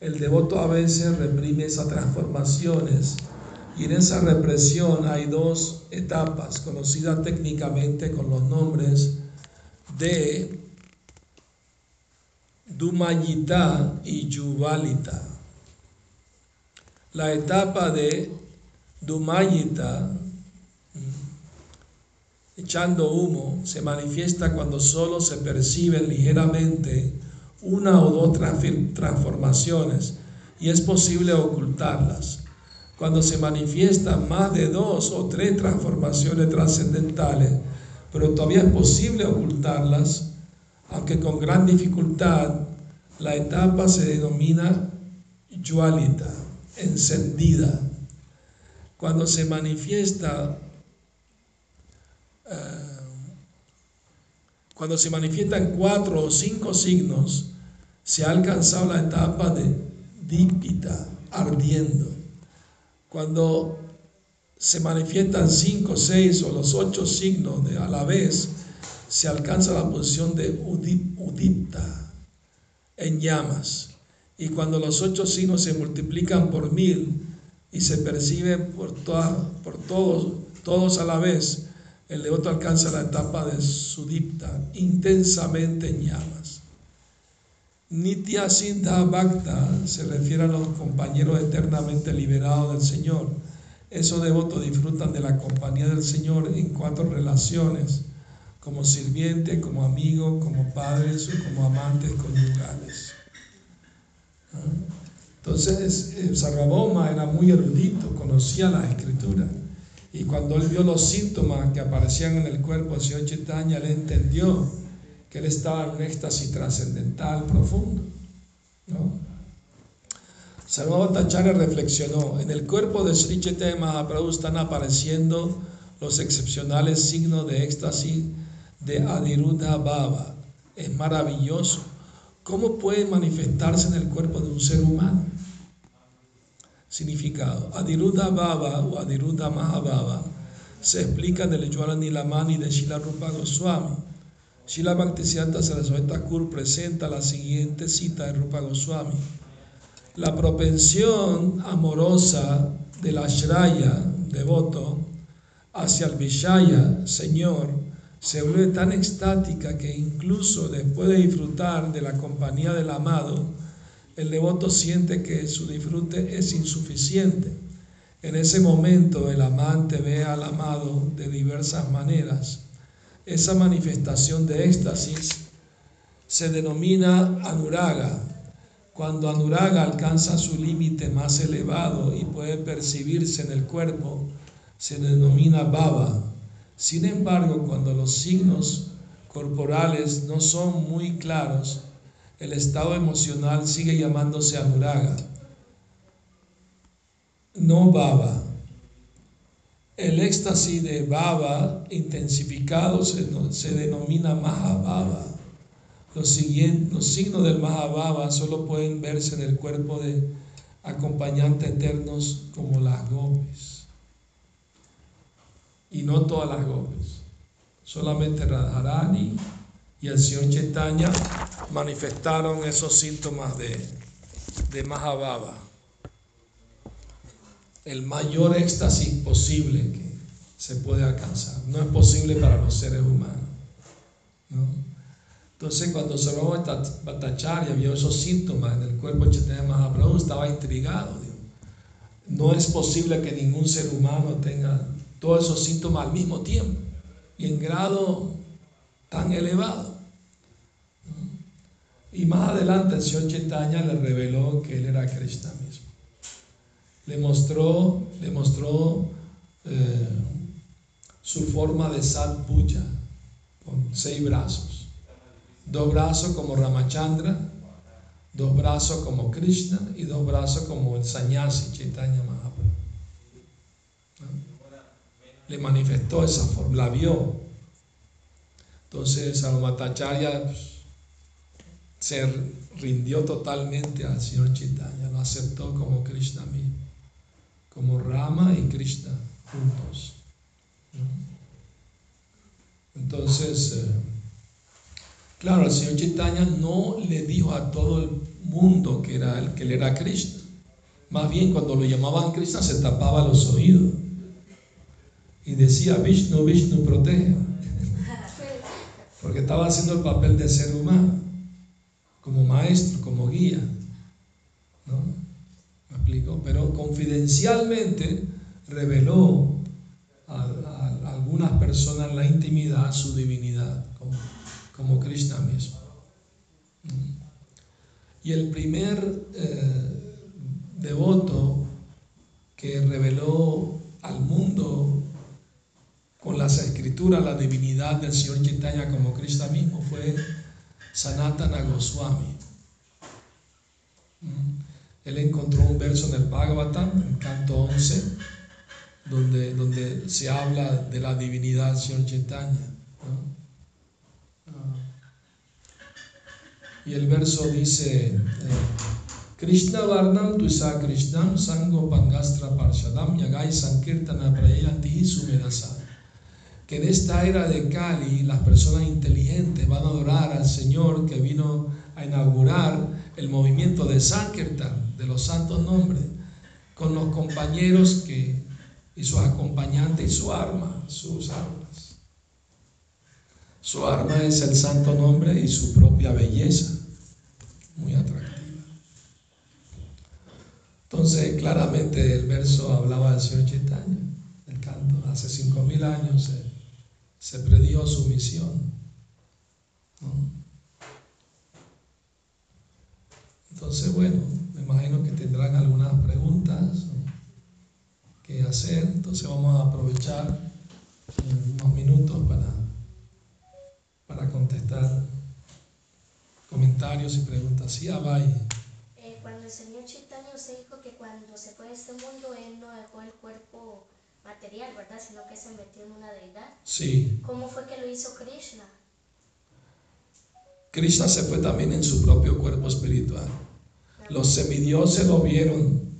El devoto a veces reprime esas transformaciones y en esa represión hay dos etapas conocidas técnicamente con los nombres de Dumayita y Yuvalita. La etapa de Dumayita, echando humo, se manifiesta cuando solo se perciben ligeramente una o dos transformaciones y es posible ocultarlas. Cuando se manifiestan más de dos o tres transformaciones trascendentales, pero todavía es posible ocultarlas, aunque con gran dificultad, la etapa se denomina yualita, encendida cuando se manifiesta, eh, cuando se manifiestan cuatro o cinco signos, se ha alcanzado la etapa de dípita, ardiendo. Cuando se manifiestan cinco, seis o los ocho signos de, a la vez, se alcanza la posición de udipta, en llamas. Y cuando los ocho signos se multiplican por mil, y se percibe por, por todos, todos a la vez, el devoto alcanza la etapa de sudipta, intensamente en llamas. Nitya Siddha Bhakta se refiere a los compañeros eternamente liberados del Señor. Esos devotos disfrutan de la compañía del Señor en cuatro relaciones, como sirviente, como amigo, como padres o como amantes conyugales. ¿Ah? Entonces, eh, Sarvabhauma era muy erudito, conocía la escritura. Y cuando él vio los síntomas que aparecían en el cuerpo del Señor Chaitanya, él entendió que él estaba en un éxtasis trascendental profundo. ¿no? Sarvabhauma reflexionó, en el cuerpo de Sri Chaitanya Mahaprabhu están apareciendo los excepcionales signos de éxtasis de Adiruddha Baba. Es maravilloso ¿Cómo puede manifestarse en el cuerpo de un ser humano? Significado. Adiruddha Baba o Adiruddha Mahababa se explica en el Jwala Nilamani de Shila Rupa Goswami. Shila Bhaktisiddhanta Saraswati Thakur presenta la siguiente cita de Rupa Goswami. La propensión amorosa del Ashraya, devoto, hacia el Vishaya, Señor, se vuelve tan extática que incluso después de disfrutar de la compañía del amado, el devoto siente que su disfrute es insuficiente. En ese momento el amante ve al amado de diversas maneras. Esa manifestación de éxtasis se denomina anuraga. Cuando anuraga alcanza su límite más elevado y puede percibirse en el cuerpo, se denomina baba. Sin embargo, cuando los signos corporales no son muy claros, el estado emocional sigue llamándose anuraga, no baba. El éxtasis de baba intensificado se, denomina mahababa. Los, los signos del mahababa solo pueden verse en el cuerpo de acompañantes eternos como las gopis. Y no todas las gopis, solamente Radharani y el señor Chaitanya manifestaron esos síntomas de, de. El mayor éxtasis posible que se puede alcanzar. No es posible para los seres humanos. Entonces, cuando Sarva Bhattacharya vio esos síntomas en el cuerpo de Chaitanya Mahaprabhu, estaba intrigado. No es posible que ningún ser humano tenga todos esos síntomas al mismo tiempo y en grado tan elevado. Y más adelante el señor Chaitanya le reveló que él era Krishna mismo. Le mostró, le mostró eh, su forma de Sat con seis brazos. Dos brazos como Ramachandra, dos brazos como Krishna y dos brazos como el Sanyasi Chaitanya Mahaprabhu. Le manifestó esa forma, la vio. Entonces Salmatacharya pues, se rindió totalmente al Señor Chaitanya, lo aceptó como Krishna mismo, como Rama y Krishna juntos. Entonces, eh, claro, el Señor Chaitanya no le dijo a todo el mundo que, era, el que él era Krishna. Más bien, cuando lo llamaban Krishna, se tapaba los oídos y decía Vishnu, Vishnu, protege. Porque estaba haciendo el papel de ser humano, como maestro, como guía. ¿No? ¿Me explico? Pero confidencialmente reveló a, algunas personas la intimidad, su divinidad, como, como Krishna mismo. Y el primer eh, devoto que reveló al mundo con las escrituras la divinidad del Señor Chaitanya como Krishna mismo fue Sanatana Goswami. Él encontró un verso en el Bhagavatam, en canto 11, donde, donde se habla de la divinidad Señor Chaitanya. Ah. Y el verso dice, eh, Krishna Varnam Tuisa Krishnam Sango Pangastra Parshadam Yagai Sankirtana Prayanti Sumedasa. Que en esta era de Kali las personas inteligentes van a adorar al Señor que vino a inaugurar el movimiento de Sankirtan, de los santos nombres, con los compañeros que y sus acompañantes y su arma, sus armas. Su arma es el santo nombre y su propia belleza, muy atractiva. Entonces, claramente el verso hablaba del Señor Chaitanya, el canto. Hace cinco mil años se predió su misión. Entonces, bueno, me imagino que tendrán algunas preguntas hacer, entonces vamos a aprovechar unos minutos para, para contestar comentarios y preguntas. Sí, Abay.
Eh, cuando el Señor Chaitanya se dijo que cuando se fue de este mundo, Él no dejó el cuerpo material, ¿verdad? Sino que se metió en una deidad.
Sí.
¿Cómo fue que lo hizo Krishna?
Krishna se fue también en su propio cuerpo espiritual. Los semidioses lo vieron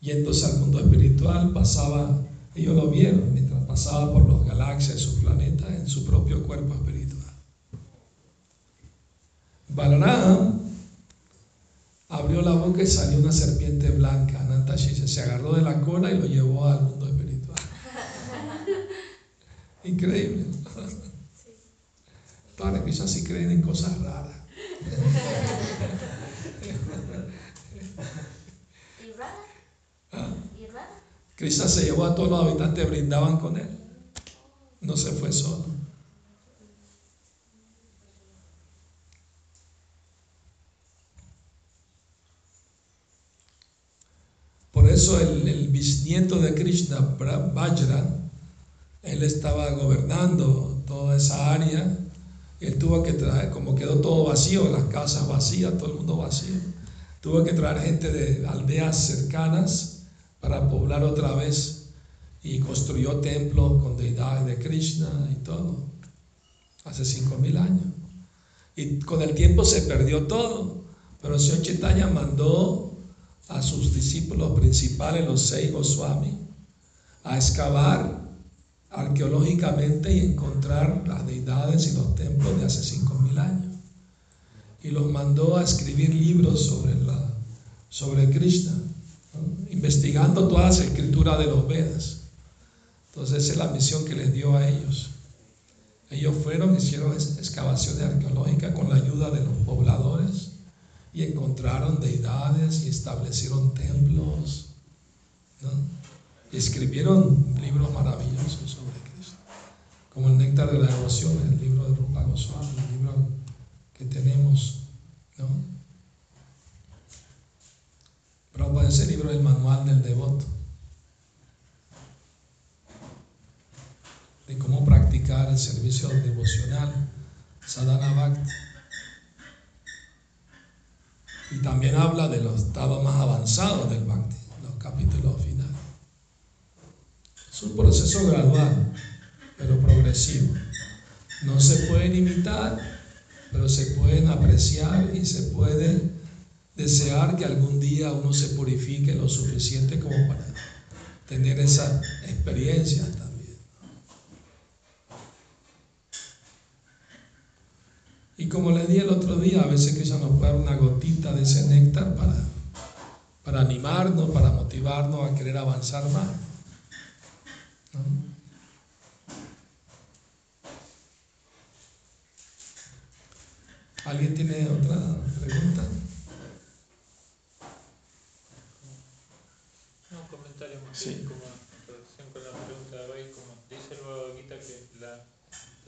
yéndose al mundo espiritual, pasaba, ellos lo vieron, mientras pasaba por los galaxias sus planetas en su propio cuerpo espiritual. Balaram abrió la boca y salió una serpiente blanca, Anantashisha, se agarró de la cola y lo llevó al mundo. Increíble. Que ellos sí creen en cosas raras. Krishna se llevó a todos los habitantes, brindaban con él. No se fue solo. Por eso el, bisnieto de Krishna, Vajra, él estaba gobernando toda esa área. Él tuvo que traer, como quedó todo vacío, las casas vacías, todo el mundo vacío, tuvo que traer gente de aldeas cercanas para poblar otra vez y construyó templos con deidades de Krishna y todo, hace cinco mil años. Y con el tiempo se perdió todo, pero el señor Chaitanya mandó a sus discípulos principales, los seis Goswami, a excavar arqueológicamente y encontrar las deidades y los templos de hace cinco mil años. Y los mandó a escribir libros sobre, la, sobre Krishna, investigando todas las escrituras de los Vedas. Entonces esa es la misión que les dio a ellos. Ellos fueron, hicieron excavaciones arqueológicas con la ayuda de los pobladores y encontraron deidades y establecieron templos. Escribieron libros maravillosos como el Néctar de la Devoción, el libro de Rupa Goswami, el libro que tenemos. ¿no? Prabhupada, ese libro es el manual del devoto. de cómo practicar el servicio devocional, sadhana bhakti. Y también habla de los estados más avanzados del bhakti, los capítulos finales. Es un proceso gradual, pero progresivo. No se pueden imitar, pero se pueden apreciar y se puede desear que algún día uno se purifique lo suficiente como para tener esa experiencia Y como le di el otro día, a veces que ella nos puede dar una gotita de ese néctar para, para animarnos, para motivarnos a querer avanzar más. ¿Alguien tiene otra pregunta?
No, un comentario más
sí.
como en relación con la pregunta de hoy, como dice el Bhagavad que la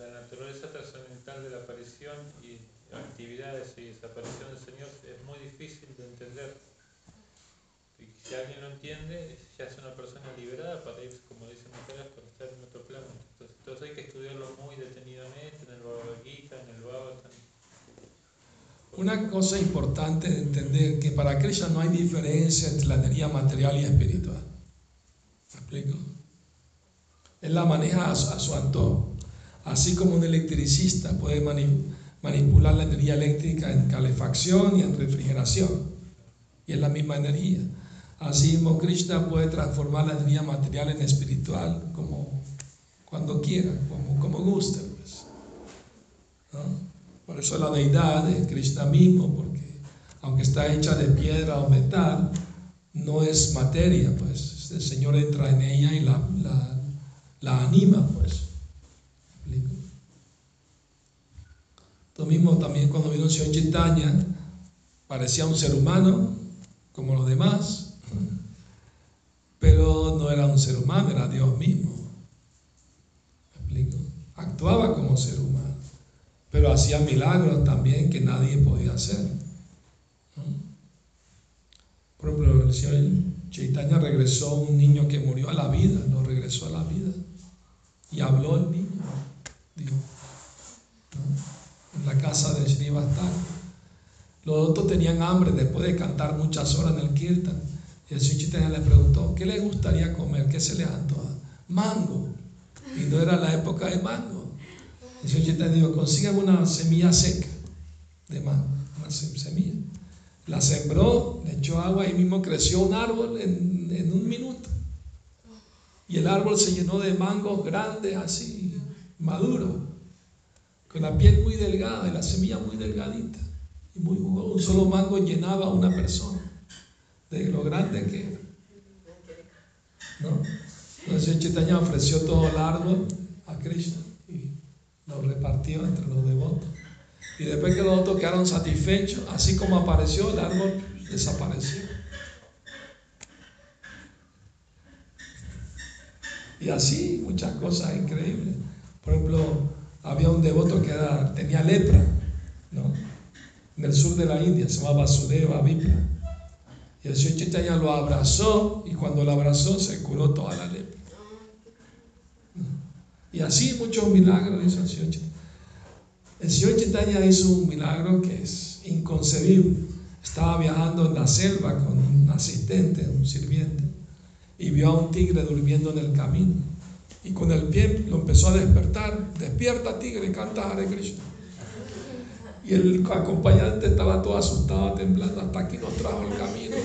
la naturaleza trascendental de la aparición y actividades y desaparición del Señor es muy difícil de entender. Y si alguien lo entiende, ya es una persona liberada para ir, como dice Materas, para estar en otro plano. Entonces, hay que estudiarlo muy detenidamente en el Bhagavad Gita, en el Bhagavatam.
Una cosa importante de entender que para Krishna no hay diferencia entre la energía material y espiritual. ¿Me explico? Él la maneja a su antojo. Así como un electricista puede manipular la energía eléctrica en calefacción y en refrigeración, y es la misma energía. Así mismo Krishna puede transformar la energía material en espiritual como cuando quiera, como, como guste. Pues. Por eso la deidad de Krishna mismo, porque aunque está hecha de piedra o metal, no es materia, pues el Señor entra en ella y la, la anima, pues. Lo mismo también cuando vino el Señor Chaitanya, parecía un ser humano, como los demás, pero no era un ser humano, era Dios mismo. ¿Me explico? Actuaba como ser humano, pero hacía milagros también que nadie podía hacer. Por ejemplo, el Señor Chaitanya regresó un niño que murió a la vida, lo regresó a la vida. Y habló el niño. Dijo, en la casa de Srivastava. Los otros tenían hambre después de cantar muchas horas en el kirtan. Y el Señor le preguntó, ¿qué le gustaría comer? ¿Qué se le antoja? Mango. Y no era la época de mango. El Señor Chaitanya dijo, consígame una semilla seca de mango, una semilla. La sembró, le echó agua y mismo creció un árbol en, en un minuto. Y el árbol se llenó de mangos grandes así, maduros con la piel muy delgada y la semilla muy delgadita. Y muy Un solo mango llenaba a una persona de lo grande que era. ¿No? Entonces Chaitanya ofreció todo el árbol a Krishna lo repartió entre los devotos. Y después que los otros quedaron satisfechos, así como apareció, el árbol desapareció. Y así muchas cosas increíbles. Por ejemplo, había un devoto que tenía lepra, ¿no? En el sur de la India, se llamaba Sudeva Vipra. Y el Señor Chaitanya lo abrazó y cuando lo abrazó se curó toda la lepra. Y así muchos milagros hizo el Señor Chaitanya. El Señor Chaitanya hizo un milagro que es inconcebible. Estaba viajando en la selva con un asistente, un sirviente, y vio a un tigre durmiendo en el camino y con el pie lo empezó a despertar. Despierta, tigre, canta Hare Krishna. Y el acompañante estaba todo asustado, temblando, hasta aquí nos trajo el camino.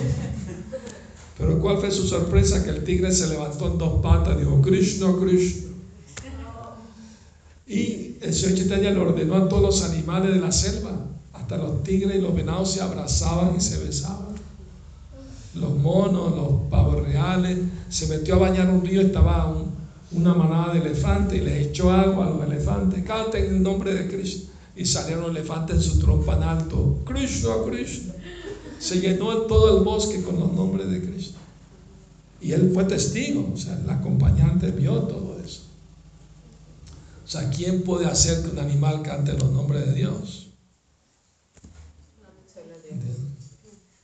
Pero ¿cuál fue su sorpresa? Que el tigre se levantó en dos patas y dijo, Krishna, Krishna. Y el Señor Chaitanya le ordenó a todos los animales de la selva, hasta los tigres y los venados se abrazaban y se besaban. Los monos, los pavos reales, se metió a bañar un río, estaba una manada de elefantes y les echó agua a los elefantes. Canten en el nombre de Krishna. Y salieron elefantes en su trompa en alto. Krishna, Krishna. Se llenó todo el bosque con los nombres de Krishna. Y él fue testigo, o sea, el acompañante vio todo. O sea, ¿quién puede hacer que un animal cante los nombres de Dios?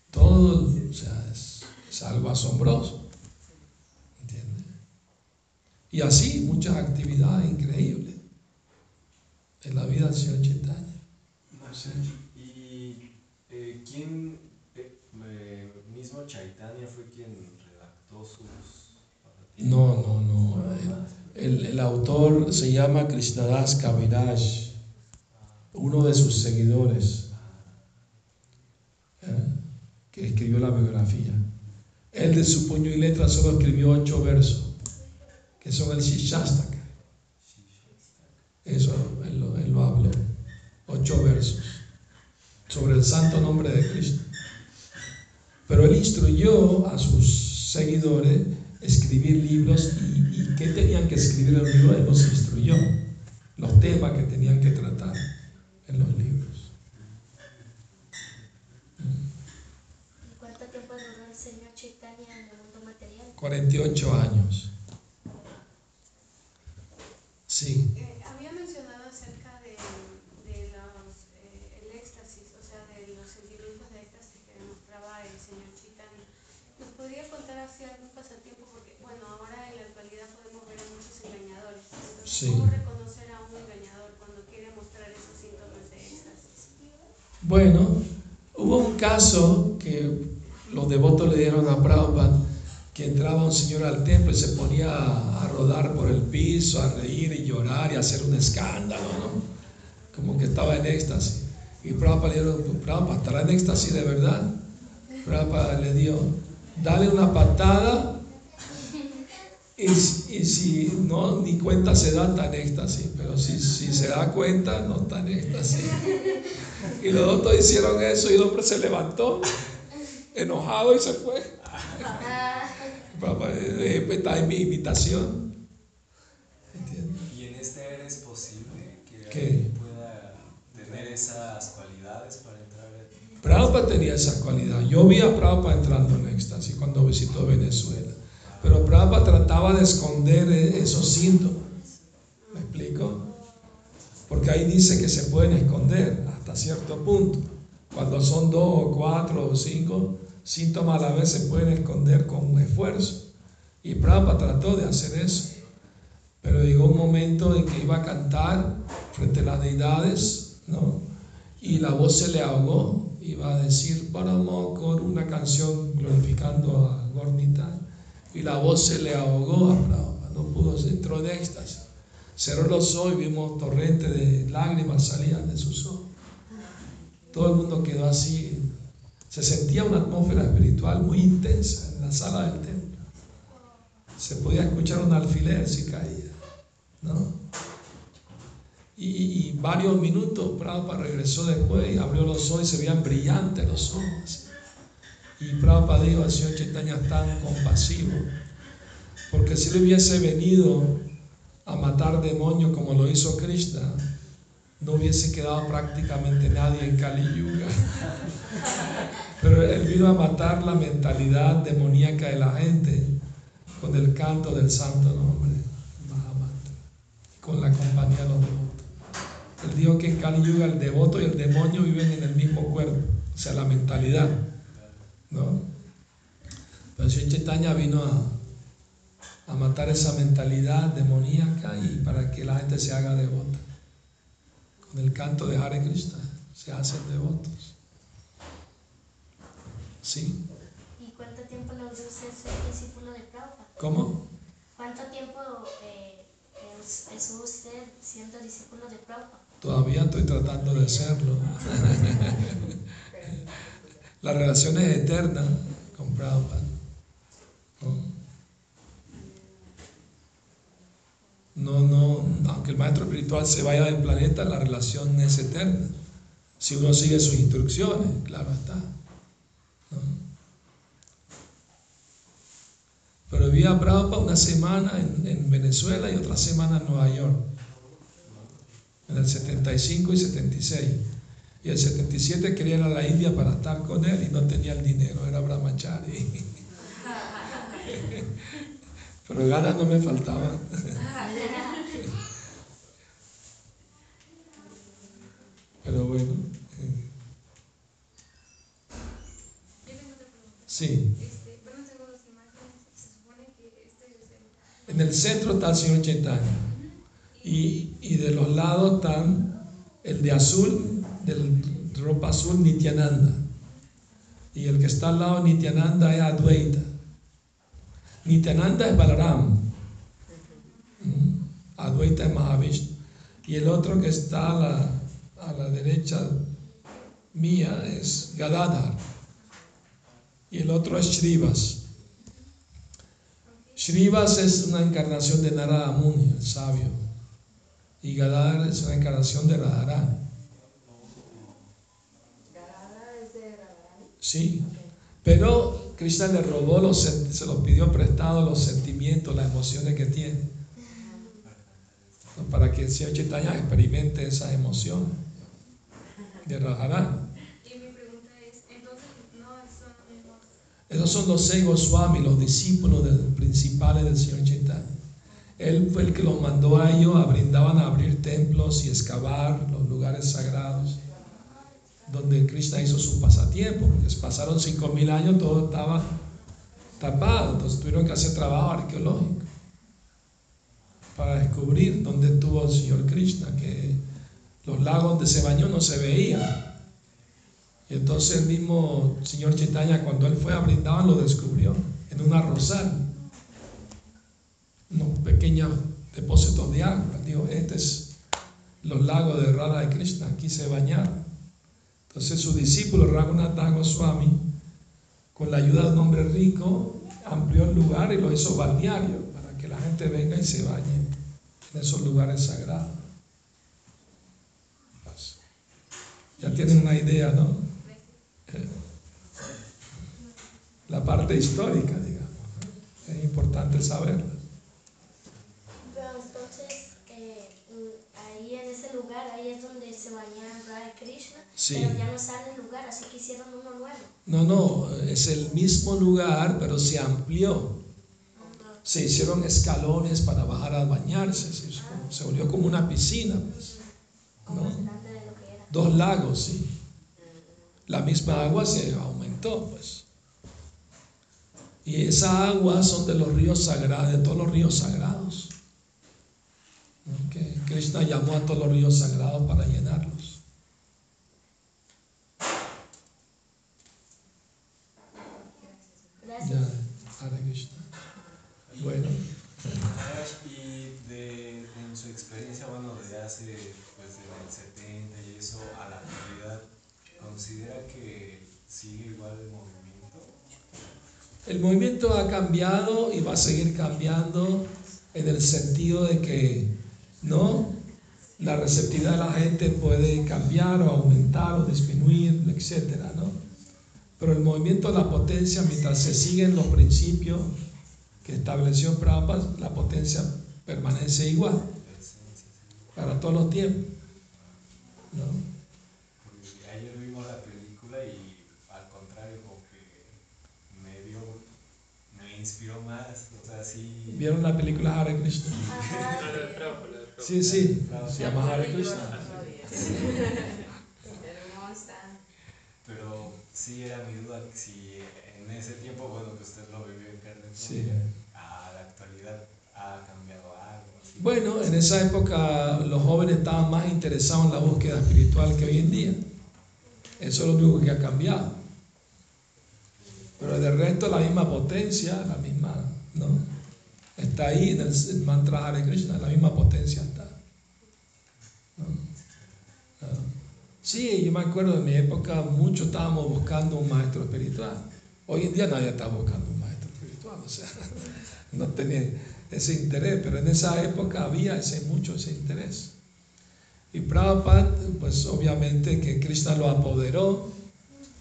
Todo, o sea, es, algo asombroso. ¿Entiendes? Y así muchas actividades increíbles en la vida del Señor Chaitanya.
¿Y eh, quién, eh, mismo Chaitanya fue quien redactó sus...
No, no, no. El, el, autor se llama Krishnadas Kaviraj, uno de sus seguidores, ¿eh? que escribió la biografía. Él de su puño y letra solo escribió ocho versos, que son el Shishastaka. Eso él lo, él lo habló, ocho versos, sobre el santo nombre de Cristo. Pero él instruyó a sus seguidores escribir libros y, y qué tenían que escribir en los libros, él los instruyó, los temas que tenían que tratar en los libros.
¿Y cuánto tiempo duró el Señor Chaitanya en el mundo material?
48 años. Sí.
Eh, había mencionado acerca de, de los, eh, el éxtasis, o sea, de los sentimientos de éxtasis que demostraba el Señor Chaitanya. ¿Nos podría contar así algún pasatiempo? Porque, bueno, ahora en la actualidad podemos ver a muchos engañadores. Entonces,
Sí.
¿cómo reconocer a un engañador cuando quiere mostrar esos síntomas de éxtasis?
Bueno, hubo un caso que los devotos le dieron a Prabhupada, que entraba un señor al templo y se ponía a, a rodar por el piso, a reír y llorar y hacer un escándalo, ¿no? Como que estaba en éxtasis. Y Prabhupada le dijo, Prabhupada, ¿estará en éxtasis de verdad? Prabhupada le dio, dale una patada y, y si no, ni cuenta se da, está en éxtasis. Pero si, si se da cuenta, no está en éxtasis. Y los dos hicieron eso y el hombre se levantó, enojado y se fue. Papá, pues, está en mi imitación. ¿Entiendes?
¿Y en este era es posible que
¿Qué?
pueda tener esas cualidades para entrar en...
Prabhupada tenía esa cualidad. Yo vi a Prabhupada entrando en éxtasis cuando visitó Venezuela. Pero Prabhupada trataba de esconder eh, esos síntomas. ¿Me explico? Porque ahí dice que se pueden esconder hasta cierto punto. Cuando son dos o cuatro o cinco síntomas a la vez se pueden esconder con un esfuerzo. Y Prabhupada trató de hacer eso. Pero llegó un momento en que iba a cantar frente a las deidades, ¿no? Y la voz se le ahogó. Iba a decir Paramo con una canción glorificando a Gornita. Y la voz se le ahogó a Prabhupada. No pudo, entró en éxtasis. Cerró los ojos y vimos torrente de lágrimas salían de sus ojos. Todo el mundo quedó así. Se sentía una atmósfera espiritual muy intensa en la sala del templo. Se podía escuchar un alfiler si caía, ¿no? Y, y varios minutos Prabhupada regresó después y abrió los ojos y se veían brillantes los ojos. Y Prabhupada dijo, el Señor Chaitanya es tan compasivo, porque si él hubiese venido a matar demonios como lo hizo Krishna, no hubiese quedado prácticamente nadie en Kali Yuga. Pero él vino a matar la mentalidad demoníaca de la gente con el canto del santo nombre, Mahamantra, con la compañía de los devotos. Él dijo que en Kali Yuga el devoto y el demonio viven en el mismo cuerpo, o sea, la mentalidad, ¿no? Pero Señor Chaitanya vino a, a matar esa mentalidad demoníaca y para que la gente se haga devota. Con el canto de Hare Krishna se hacen devotos. ¿Sí?
¿Y cuánto tiempo usted ser discípulo de Prabhupada?
¿Cómo?
¿Cuánto tiempo eh, es- estuvo usted siendo discípulo de Prabhupada?
Todavía estoy tratando de hacerlo. La relación es eterna con Prabhupada. ¿no? No, aunque el maestro espiritual se vaya del planeta, la relación es eterna. Si uno sigue sus instrucciones, claro está. Pero vivía Prabhupada una semana en, en, Venezuela y otra semana en Nueva York, en el 75 y 76. Y el 77 quería ir a la India para estar con él y no tenía el dinero, era brahmachari. Pero ganas no me faltaban. Pero bueno. Sí. En el centro está el señor Chaitanya. Y, y de los lados están el de azul, del ropa azul, Nityananda. Y el que está al lado de Nityananda es Advaita. Nityananda es Balaram. Advaita es Mahavishnu. Y el otro que está a la, a la derecha mía es Gadadhar. Y el otro es Shrivas. Shrivas es una encarnación de Narada Muni, el sabio. Y Gadadhar es una encarnación de Radharani. Sí. Pero Krishna le robó, los, se los pidió prestado los sentimientos, las emociones que tiene. Para que el Señor Chaitanya experimente esas emociones de Radharani.
Y mi pregunta es, entonces no son los mismos.
Esos son los seis Goswami, los discípulos principales del Señor Chaitanya. Él fue el que los mandó a ellos a brindaban a abrir templos y excavar los lugares sagrados donde Krishna hizo su pasatiempo. Les pasaron cinco mil años, todo estaba tapado, entonces tuvieron que hacer trabajo arqueológico para descubrir dónde estuvo el Señor Krishna, que los lagos donde se bañó no se veían. Y entonces el mismo Señor Chaitanya, cuando él fue a Brindavan, lo descubrió en una rosal, unos pequeños depósitos de agua. Dijo, este es los lagos de Radha de Krishna, aquí se bañaron. Entonces su discípulo Raghunath Goswami, con la ayuda de un hombre rico, amplió el lugar y lo hizo balneario para que la gente venga y se bañe en esos lugares sagrados. Ya tienen una idea, ¿no? La parte histórica, digamos. Es importante saberla.
Ahí en ese lugar, ahí es donde se bañaban Radha y Krishna,
Sí.
pero ya no sale el lugar, así que hicieron uno nuevo.
No, no, es el mismo lugar, pero se amplió. Se hicieron escalones para bajar a bañarse, se, hizo como- se volvió como una piscina, pues.
De lo que era.
Dos lagos, sí. La misma agua se aumentó, pues. Y esa agua son de los ríos sagrados, de todos los ríos sagrados. Que Krishna llamó a todos los ríos sagrados para llenarlos.
Gracias.
Ya, Hare Krishna. Bueno,
y de, en su experiencia, bueno, de hace, pues, del 70 y eso a la actualidad, ¿considera que sigue igual el movimiento?
el movimiento ha cambiado y va a seguir cambiando en el sentido de que, ¿no? La receptividad de la gente puede cambiar o aumentar o disminuir, etcétera, ¿no? Pero el movimiento de la potencia, mientras se siguen los principios que estableció Prabhupada, la potencia permanece igual para todos los tiempos. ¿no?
Ayer vimos la película y al contrario, como que me dio, me inspiró más, o sea, sí.
¿Vieron la película Hare Krishna?
Ajá.
Sí, sí, se llama Hare Krishna.
Hermosa.
Pero sí era mi duda si en ese tiempo, bueno, que usted lo vivió en carne propia,
Sí.
a la actualidad ha cambiado algo. así.
Bueno, en esa época los jóvenes estaban más interesados en la búsqueda espiritual que hoy en día. Eso es lo único que ha cambiado. Pero de resto la misma potencia, la misma, ¿no? Está ahí en el, mantra Hare Krishna, la misma potencia está. Ah. Sí, yo me acuerdo de mi época, muchos estábamos buscando un maestro espiritual. Hoy en día nadie está buscando un maestro espiritual, o sea, no tenía ese interés, pero en esa época había ese, mucho ese interés. Y Prabhupada, pues obviamente que Krishna lo apoderó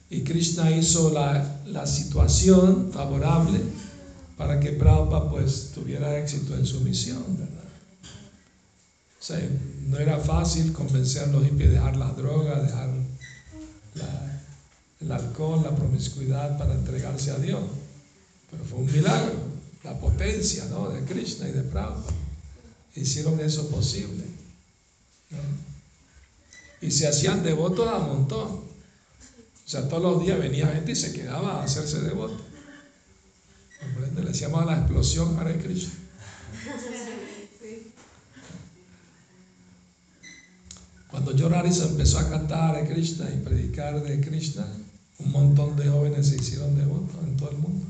y Krishna hizo la, la situación favorable para que Prabhupada pues tuviera éxito en su misión, ¿verdad? O sea, no era fácil convencer a los hippies de dejar la droga, dejar el alcohol, la promiscuidad para entregarse a Dios. Pero fue un milagro, la potencia ¿no? de Krishna y de Prabhupada. Hicieron eso posible. Y se hacían devotos a montón. O sea, todos los días venía gente y se quedaba a hacerse devoto. Le decíamos la explosión Hare Krishna. Cuando se empezó a cantar a Krishna y predicar de Krishna, un montón de jóvenes se hicieron devotos en todo el mundo.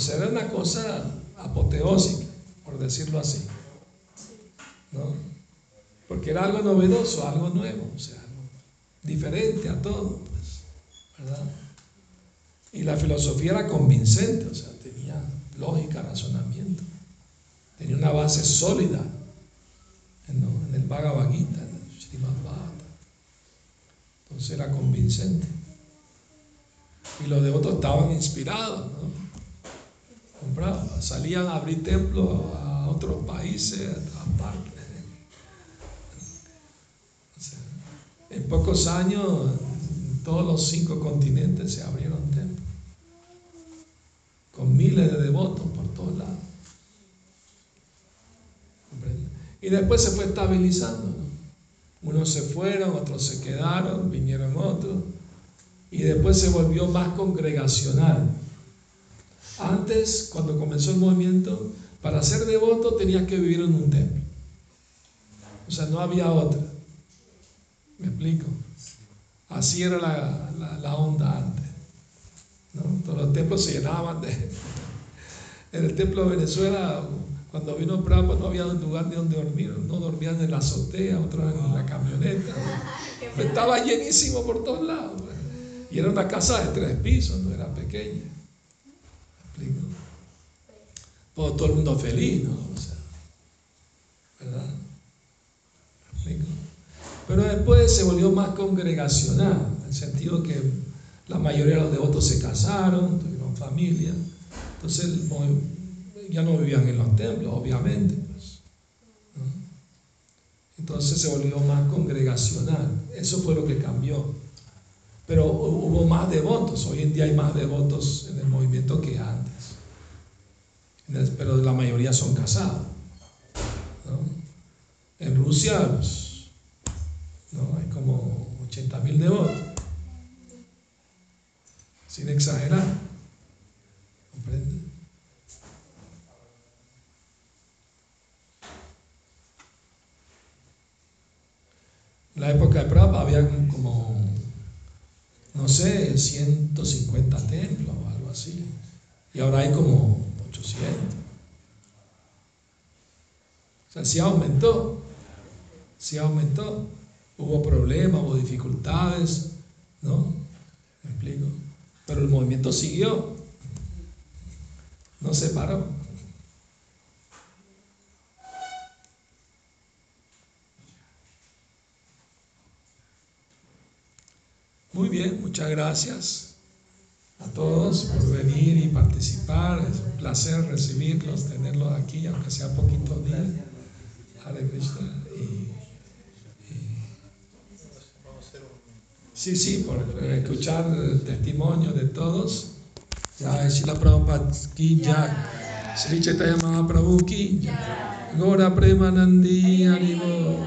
Sea, era una cosa apoteósica, por decirlo así. ¿No? Porque era algo novedoso, algo nuevo, o sea, diferente a todo, pues, ¿verdad? Y la filosofía era convincente, o sea, tenía lógica, razonamiento. Tenía una base sólida en, el Bhagavad Gita, en el Srimad Bhagavatam. Entonces era convincente. Y los devotos estaban inspirados, ¿no? salían a abrir templos a otros países, a partes. En pocos años, todos los cinco continentes se abrieron templos con miles de devotos por todos lados. Y después se fue estabilizando. Unos se fueron, otros se quedaron, vinieron otros. Y después se volvió más congregacional. Antes, cuando comenzó el movimiento, para ser devoto tenías que vivir en un templo. O sea, no había otra. ¿Me explico? Así era la, la onda antes. Todos los templos se llenaban de... En el templo de Venezuela, cuando vino Prabhupada no había lugar ni donde dormir, no dormían en la azotea, otros en la camioneta. Estaba llenísimo por todos lados. Y era una casa de tres pisos, no era pequeña. Todo, el mundo feliz, ¿no? ¿verdad? Pero después se volvió más congregacional, en el sentido que la mayoría de los devotos se casaron, tuvieron familia. Entonces ya no vivían en los templos, obviamente. Pues, Entonces se volvió más congregacional. Eso fue lo que cambió. Pero hubo más devotos. Hoy en día hay más devotos en el movimiento que antes. Pero la mayoría son casados. En Rusia pues, ¿no? hay como 80 mil devotos sin exagerar. ¿Comprende? En la época de Prabhupada había como, no sé, 150 templos o algo así. Y ahora hay como 800. O sea, sí aumentó. Sí aumentó. Hubo problemas, hubo dificultades, ¿no? ¿Me explico? Pero el movimiento siguió, no se paró. Muy bien, muchas gracias a todos por venir y participar. Es un placer recibirlos, tenerlos aquí, aunque sea poquito días. Hare Krishna. Sí, sí, por escuchar el testimonio de todos. Ya, la Prabhupada ki ya. Sri Chaitanya Mahaprabhu ki Gora Premanandi Haribo.